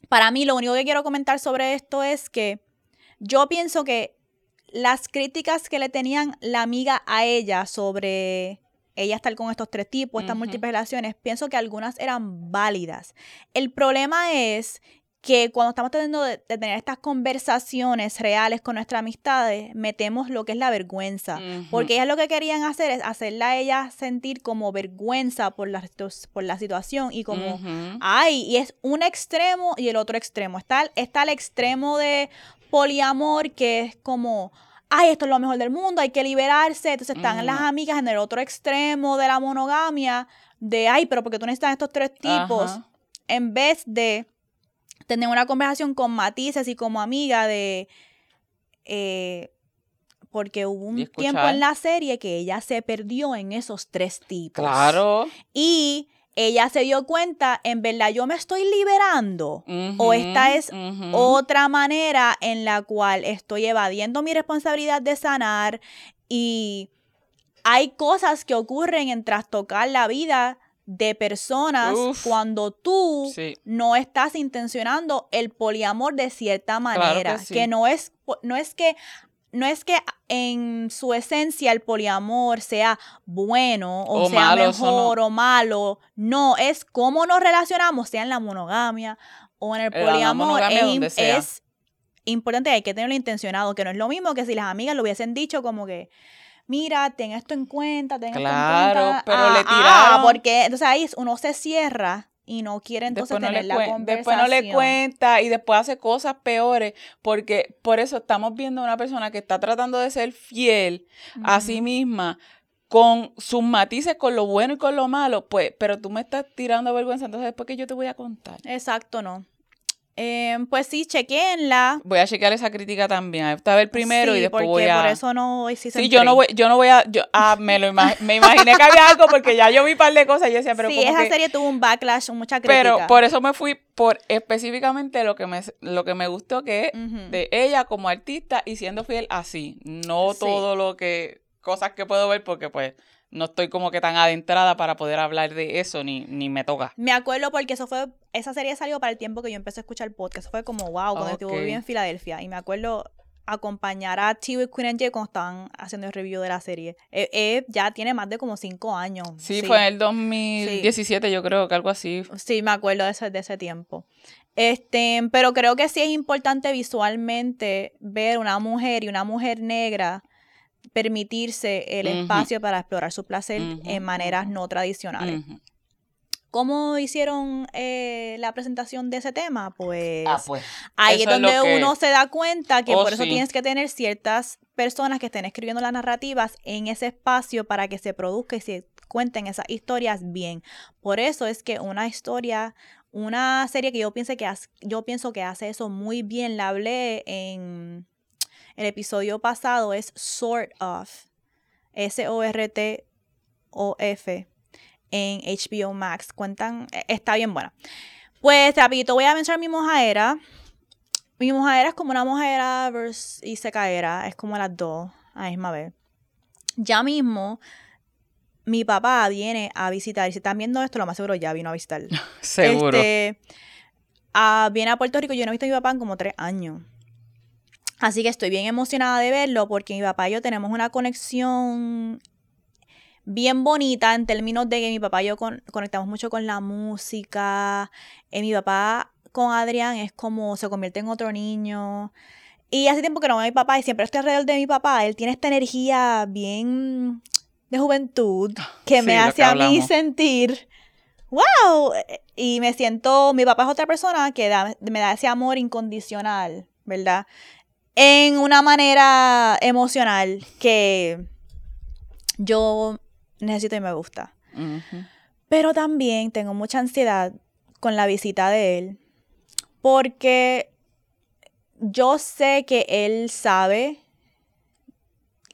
Speaker 1: para mí, lo único que quiero comentar sobre esto es que yo pienso que las críticas que le tenían la amiga a ella sobre ella estar con estos tres tipos, estas múltiples relaciones, pienso que algunas eran válidas. El problema es que cuando estamos tratando de, tener estas conversaciones reales con nuestras amistades, metemos lo que es la vergüenza. Porque ellas lo que querían hacer es hacerla a ella sentir como vergüenza por la, por la situación y como, ay, y es un extremo y el otro extremo. Está, está el extremo de poliamor que es como ay, esto es lo mejor del mundo, hay que liberarse. Entonces están las amigas en el otro extremo de la monogamia, de, ay, pero porque tú necesitas estos tres tipos, en vez de tener una conversación con matices y como amiga de... Eh, porque hubo un tiempo en la serie que ella se perdió en esos tres tipos.
Speaker 2: Claro.
Speaker 1: Y ella se dio cuenta, en verdad yo me estoy liberando o esta es otra manera en la cual estoy evadiendo mi responsabilidad de sanar y hay cosas que ocurren en trastocar la vida de personas cuando tú no estás intencionando el poliamor de cierta manera, que, no es no es que no es que en su esencia el poliamor sea bueno o, sea mejor o malo. No, es cómo nos relacionamos, sea en la monogamia o en el poliamor. es, importante, hay que tenerlo intencionado, que no es lo mismo que si las amigas lo hubiesen dicho como que mira, ten esto en cuenta, ten esto en cuenta. Claro,
Speaker 2: pero le ah, ah, tiraron.
Speaker 1: porque entonces ahí uno se cierra y no quiere entonces tener la conversación.
Speaker 2: Después no le cuenta y después hace cosas peores porque por eso estamos viendo a una persona que está tratando de ser fiel a sí misma con sus matices, con lo bueno y con lo malo, pues, pero tú me estás tirando vergüenza, entonces después que yo te voy a contar.
Speaker 1: Exacto, no. Eh, pues sí, chequenla.
Speaker 2: Voy a chequear esa crítica también. Esta vez primero y después voy a.
Speaker 1: Por eso no hoy sí
Speaker 2: Sí, yo no voy, yo no voy a. Yo, ah, me lo me imaginé que había algo porque ya yo vi un par de cosas y yo decía, pero.
Speaker 1: Sí, esa serie tuvo un backlash, mucha crítica.
Speaker 2: Pero por eso me fui por específicamente lo que me, lo que me gustó que es de ella como artista y siendo fiel así. No todo lo que. cosas que puedo ver porque pues no estoy como que tan adentrada para poder hablar de eso, ni, ni me toca.
Speaker 1: Me acuerdo porque eso fue, esa serie salió para el tiempo que yo empecé a escuchar el podcast. Fue como, wow, cuando estuve en Filadelfia. Y me acuerdo acompañar a TV Queen and Jay cuando estaban haciendo el review de la serie. Eh, eh, ya tiene más de como cinco años.
Speaker 2: Sí, fue en el 2017 yo creo que algo así.
Speaker 1: Sí, me acuerdo de ese, de ese tiempo. Este, pero creo que sí es importante visualmente ver una mujer y una mujer negra permitirse el espacio para explorar su placer en maneras no tradicionales. ¿Cómo hicieron eh, la presentación de ese tema? Pues,
Speaker 2: ah, pues
Speaker 1: ahí es donde uno se da cuenta que oh, por eso tienes que tener ciertas personas que estén escribiendo las narrativas en ese espacio para que se produzca y se cuenten esas historias bien. Por eso es que una historia, una serie que yo, pienso que yo pienso que hace eso muy bien, la hablé en el episodio pasado es Sort of. S-O-R-T-O-F. En HBO Max. Cuentan. E, está bien buena. Pues rapidito voy a mencionar mi mojadera. Mi mojadera es como una mojadera y secaera. Es como las dos a misma vez. Ya mismo mi papá viene a visitar. Y si están viendo esto, lo más seguro ya vino a visitar.
Speaker 2: Seguro.
Speaker 1: Este, viene a Puerto Rico. Yo no he visto a mi papá en como tres años. Así que estoy bien emocionada de verlo porque mi papá y yo tenemos una conexión bien bonita en términos de que mi papá y yo conectamos mucho con la música. Eh, mi papá con Adrián es como se convierte en otro niño. Y hace tiempo que no veo a mi papá y siempre estoy alrededor de mi papá. Él tiene esta energía bien de juventud que me hace a mí sentir, wow, y me siento, mi papá es otra persona que me da ese amor incondicional, ¿verdad? En una manera emocional que yo necesito y me gusta. Pero también tengo mucha ansiedad con la visita de él porque yo sé que él sabe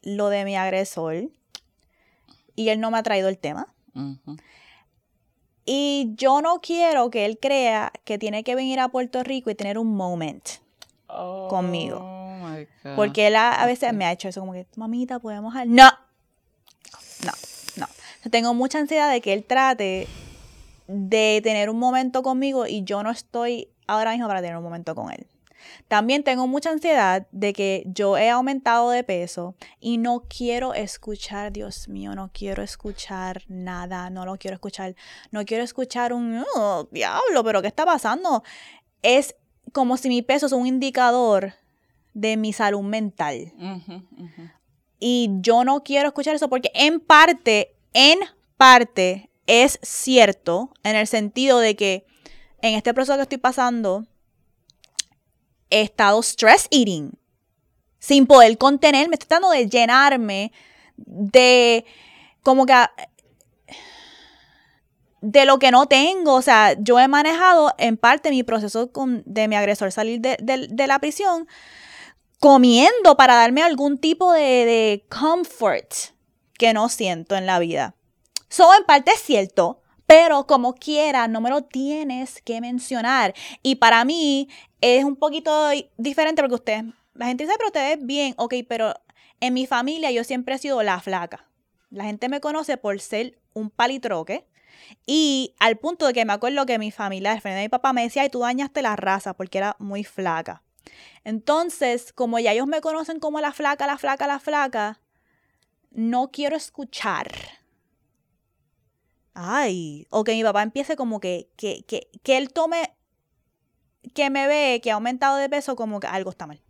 Speaker 1: lo de mi agresor y él no me ha traído el tema. Y yo no quiero que él crea que tiene que venir a Puerto Rico y tener un moment conmigo. Oh Porque él a, veces me ha hecho eso como que, mamita, podemos... No, no, no. Tengo mucha ansiedad de que él trate de tener un momento conmigo y yo no estoy ahora mismo para tener un momento con él. También tengo mucha ansiedad de que yo he aumentado de peso y no quiero escuchar, Dios mío, no quiero escuchar nada, no lo quiero escuchar, no quiero escuchar un, oh, diablo, pero ¿qué está pasando? Es como si mi peso es un indicador de mi salud mental. Y yo no quiero escuchar eso porque en parte, en parte es cierto en el sentido de que en este proceso que estoy pasando, he estado stress eating, sin poder contenerme, estoy tratando de llenarme de como que de lo que no tengo. O sea, yo he manejado en parte mi proceso de mi agresor salir de, la prisión comiendo para darme algún tipo de, de comfort que no siento en la vida. Eso en parte es cierto, pero como quiera, no me lo tienes que mencionar. Y para mí es un poquito diferente porque usted, la gente dice, pero usted es bien, ok, pero en mi familia yo siempre he sido la flaca. La gente me conoce por ser un palitroque. Y al punto de que me acuerdo que mi familia, el frente de mi papá, me decía, ay, tú dañaste la raza porque era muy flaca. Entonces, como ya ellos me conocen como la flaca, la flaca, la flaca, no quiero escuchar ay, o que mi papá empiece como que, que, que, que él tome, que me ve que ha aumentado de peso como que algo está mal.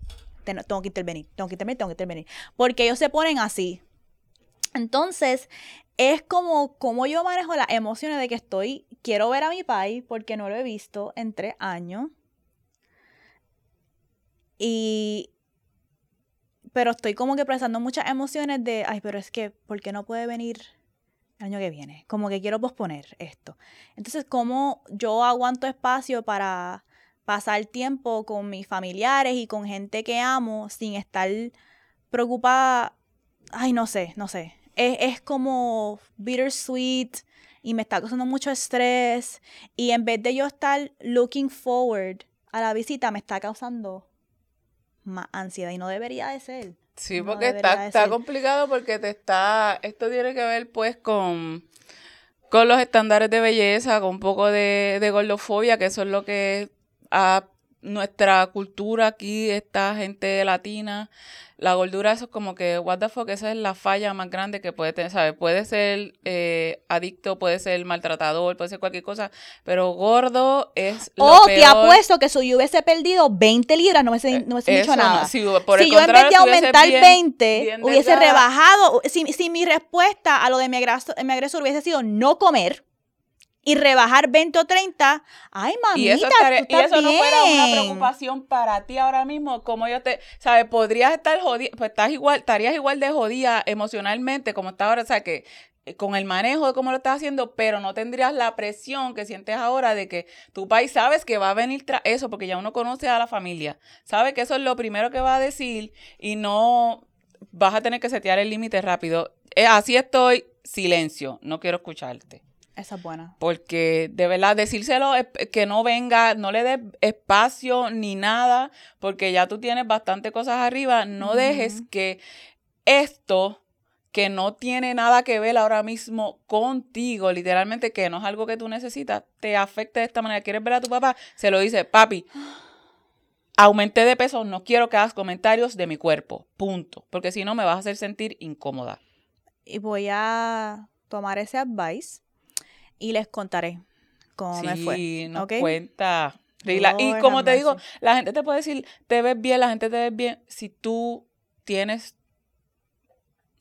Speaker 1: Tengo que intervenir, tengo que intervenir, tengo que intervenir. Porque ellos se ponen así. Entonces, es como, como yo manejo las emociones de que estoy, quiero ver a mi país porque no lo he visto en tres años. Y, pero estoy como que procesando muchas emociones de, ay, pero es que, ¿por qué no puede venir el año que viene. Como que quiero posponer esto. Entonces, ¿cómo yo aguanto espacio para pasar tiempo con mis familiares y con gente que amo sin estar preocupada? Ay, no sé, no sé. Es, es como bittersweet y me está causando mucho estrés. Y en vez de yo estar looking forward a la visita, me está causando más ansiedad y no debería de ser.
Speaker 2: Sí, porque está, está complicado porque te está, esto tiene que ver pues con, con los estándares de belleza, con un poco de, de gordofobia, que eso es lo que a nuestra cultura aquí, esta gente latina, la gordura, eso es como que, what the fuck, esa es la falla más grande que puede tener, ¿sabes? Puede ser eh, adicto, puede ser maltratador, puede ser cualquier cosa, pero gordo es lo
Speaker 1: Oh, te apuesto que si yo hubiese perdido 20 libras, no me hubiese, no dicho nada. si, yo en vez de aumentar 20, hubiese rebajado, si, si, mi respuesta a lo de mi mi agresor hubiese sido no comer, y rebajar 20 o 30, ay, mamita, y eso, y eso no fuera
Speaker 2: una preocupación para ti ahora mismo, como yo te, ¿sabes? Podrías estar jodida, pues estás igual, estarías igual de jodida emocionalmente como estás ahora, o sea, que eh, con el manejo de cómo lo estás haciendo, pero no tendrías la presión que sientes ahora de que tu país sabes que va a venir tras eso, porque ya uno conoce a la familia, sabe que eso es lo primero que va a decir y no vas a tener que setear el límite rápido. Eh, así estoy, silencio, no quiero escucharte.
Speaker 1: Esa es buena.
Speaker 2: Porque de verdad, decírselo que no venga, no le des espacio ni nada, porque ya tú tienes bastante cosas arriba. No dejes que esto que no tiene nada que ver ahora mismo contigo, literalmente que no es algo que tú necesitas, te afecte de esta manera. ¿Quieres ver a tu papá? Se lo dice, papi, aumenté de peso, no quiero que hagas comentarios de mi cuerpo, punto, porque si no me vas a hacer sentir incómoda.
Speaker 1: y voy a tomar ese advice y les contaré cómo me fue.
Speaker 2: Sí, nos
Speaker 1: ¿ok?
Speaker 2: cuenta. Y, como te digo, la gente te puede decir, te ves bien, la gente te ve bien. Si tú tienes,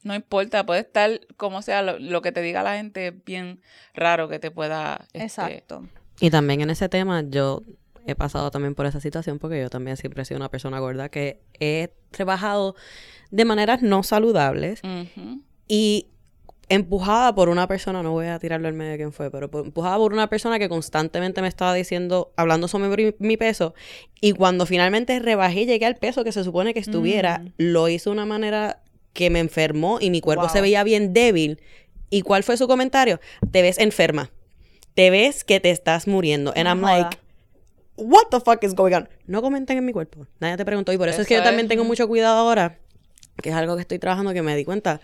Speaker 2: no importa, puede estar como sea, lo, lo que te diga la gente es bien raro que te pueda... este,
Speaker 1: Exacto.
Speaker 3: Y también en ese tema yo he pasado también por esa situación porque yo también siempre he sido una persona gorda que he trabajado de maneras no saludables y empujada por una persona, no voy a tirarlo al medio de quién fue, pero por- empujada por una persona que constantemente me estaba diciendo, hablando sobre mi, peso, y cuando finalmente rebajé y llegué al peso que se supone que estuviera,
Speaker 1: Mm.
Speaker 3: lo hizo de una manera que me enfermó y mi cuerpo
Speaker 1: Wow.
Speaker 3: se veía bien débil. ¿Y cuál fue su comentario? Te ves enferma. Te ves que te estás muriendo. And
Speaker 1: No
Speaker 3: I'm
Speaker 1: joda.
Speaker 3: like, what the fuck is going on? No comenten en mi cuerpo. Nadie te preguntó. Y por eso, es que yo también tengo mucho cuidado ahora, que es algo que estoy trabajando que me di cuenta.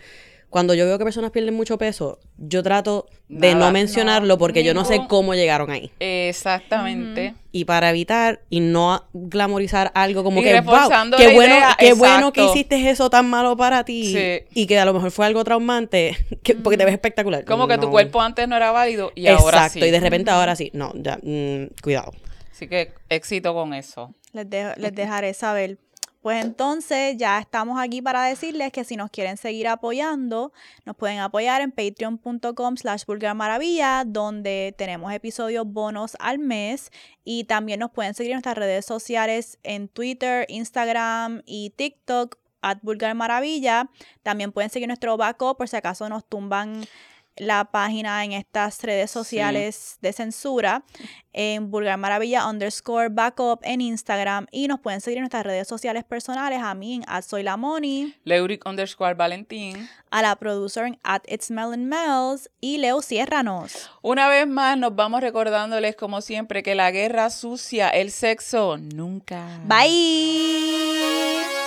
Speaker 3: Cuando yo veo que personas pierden mucho peso, yo trato de
Speaker 2: Nada.
Speaker 3: no mencionarlo porque yo no sé cómo llegaron ahí.
Speaker 2: Exactamente.
Speaker 3: Y para evitar y no glamorizar algo como
Speaker 2: Y
Speaker 3: que, wow,
Speaker 2: reforzando
Speaker 3: qué
Speaker 2: la
Speaker 3: bueno,
Speaker 2: idea,
Speaker 3: qué bueno que
Speaker 2: exacto.
Speaker 3: hiciste eso tan malo para ti
Speaker 2: Sí.
Speaker 3: y que a lo mejor fue algo traumante, que- porque te ves espectacular.
Speaker 2: Como que tu
Speaker 3: No.
Speaker 2: cuerpo antes no era válido y
Speaker 3: Exacto,
Speaker 2: ahora sí.
Speaker 3: y de repente ahora sí. No, ya, mm, cuidado.
Speaker 2: Así que éxito con eso.
Speaker 1: Les, dejo- les dejaré saber. Pues entonces ya estamos aquí para decirles que si nos quieren seguir apoyando, nos pueden apoyar en patreon.com slash vulgarmaravilla, donde tenemos episodios bonos al mes y también nos pueden seguir en nuestras redes sociales en Twitter, Instagram y TikTok at vulgarmaravilla. También pueden seguir nuestro backup por si acaso nos tumban la página en estas redes sociales de censura en Vulgar Maravilla underscore backup en Instagram y nos pueden seguir en nuestras redes sociales personales a mí en at soy la Moni,
Speaker 2: Leuric underscore Valentín.
Speaker 1: a la producer en at it's Melon Mel's y Leo Ciérranos.
Speaker 2: Una vez más nos vamos recordándoles como siempre que la guerra sucia, el sexo, nunca.
Speaker 1: Bye.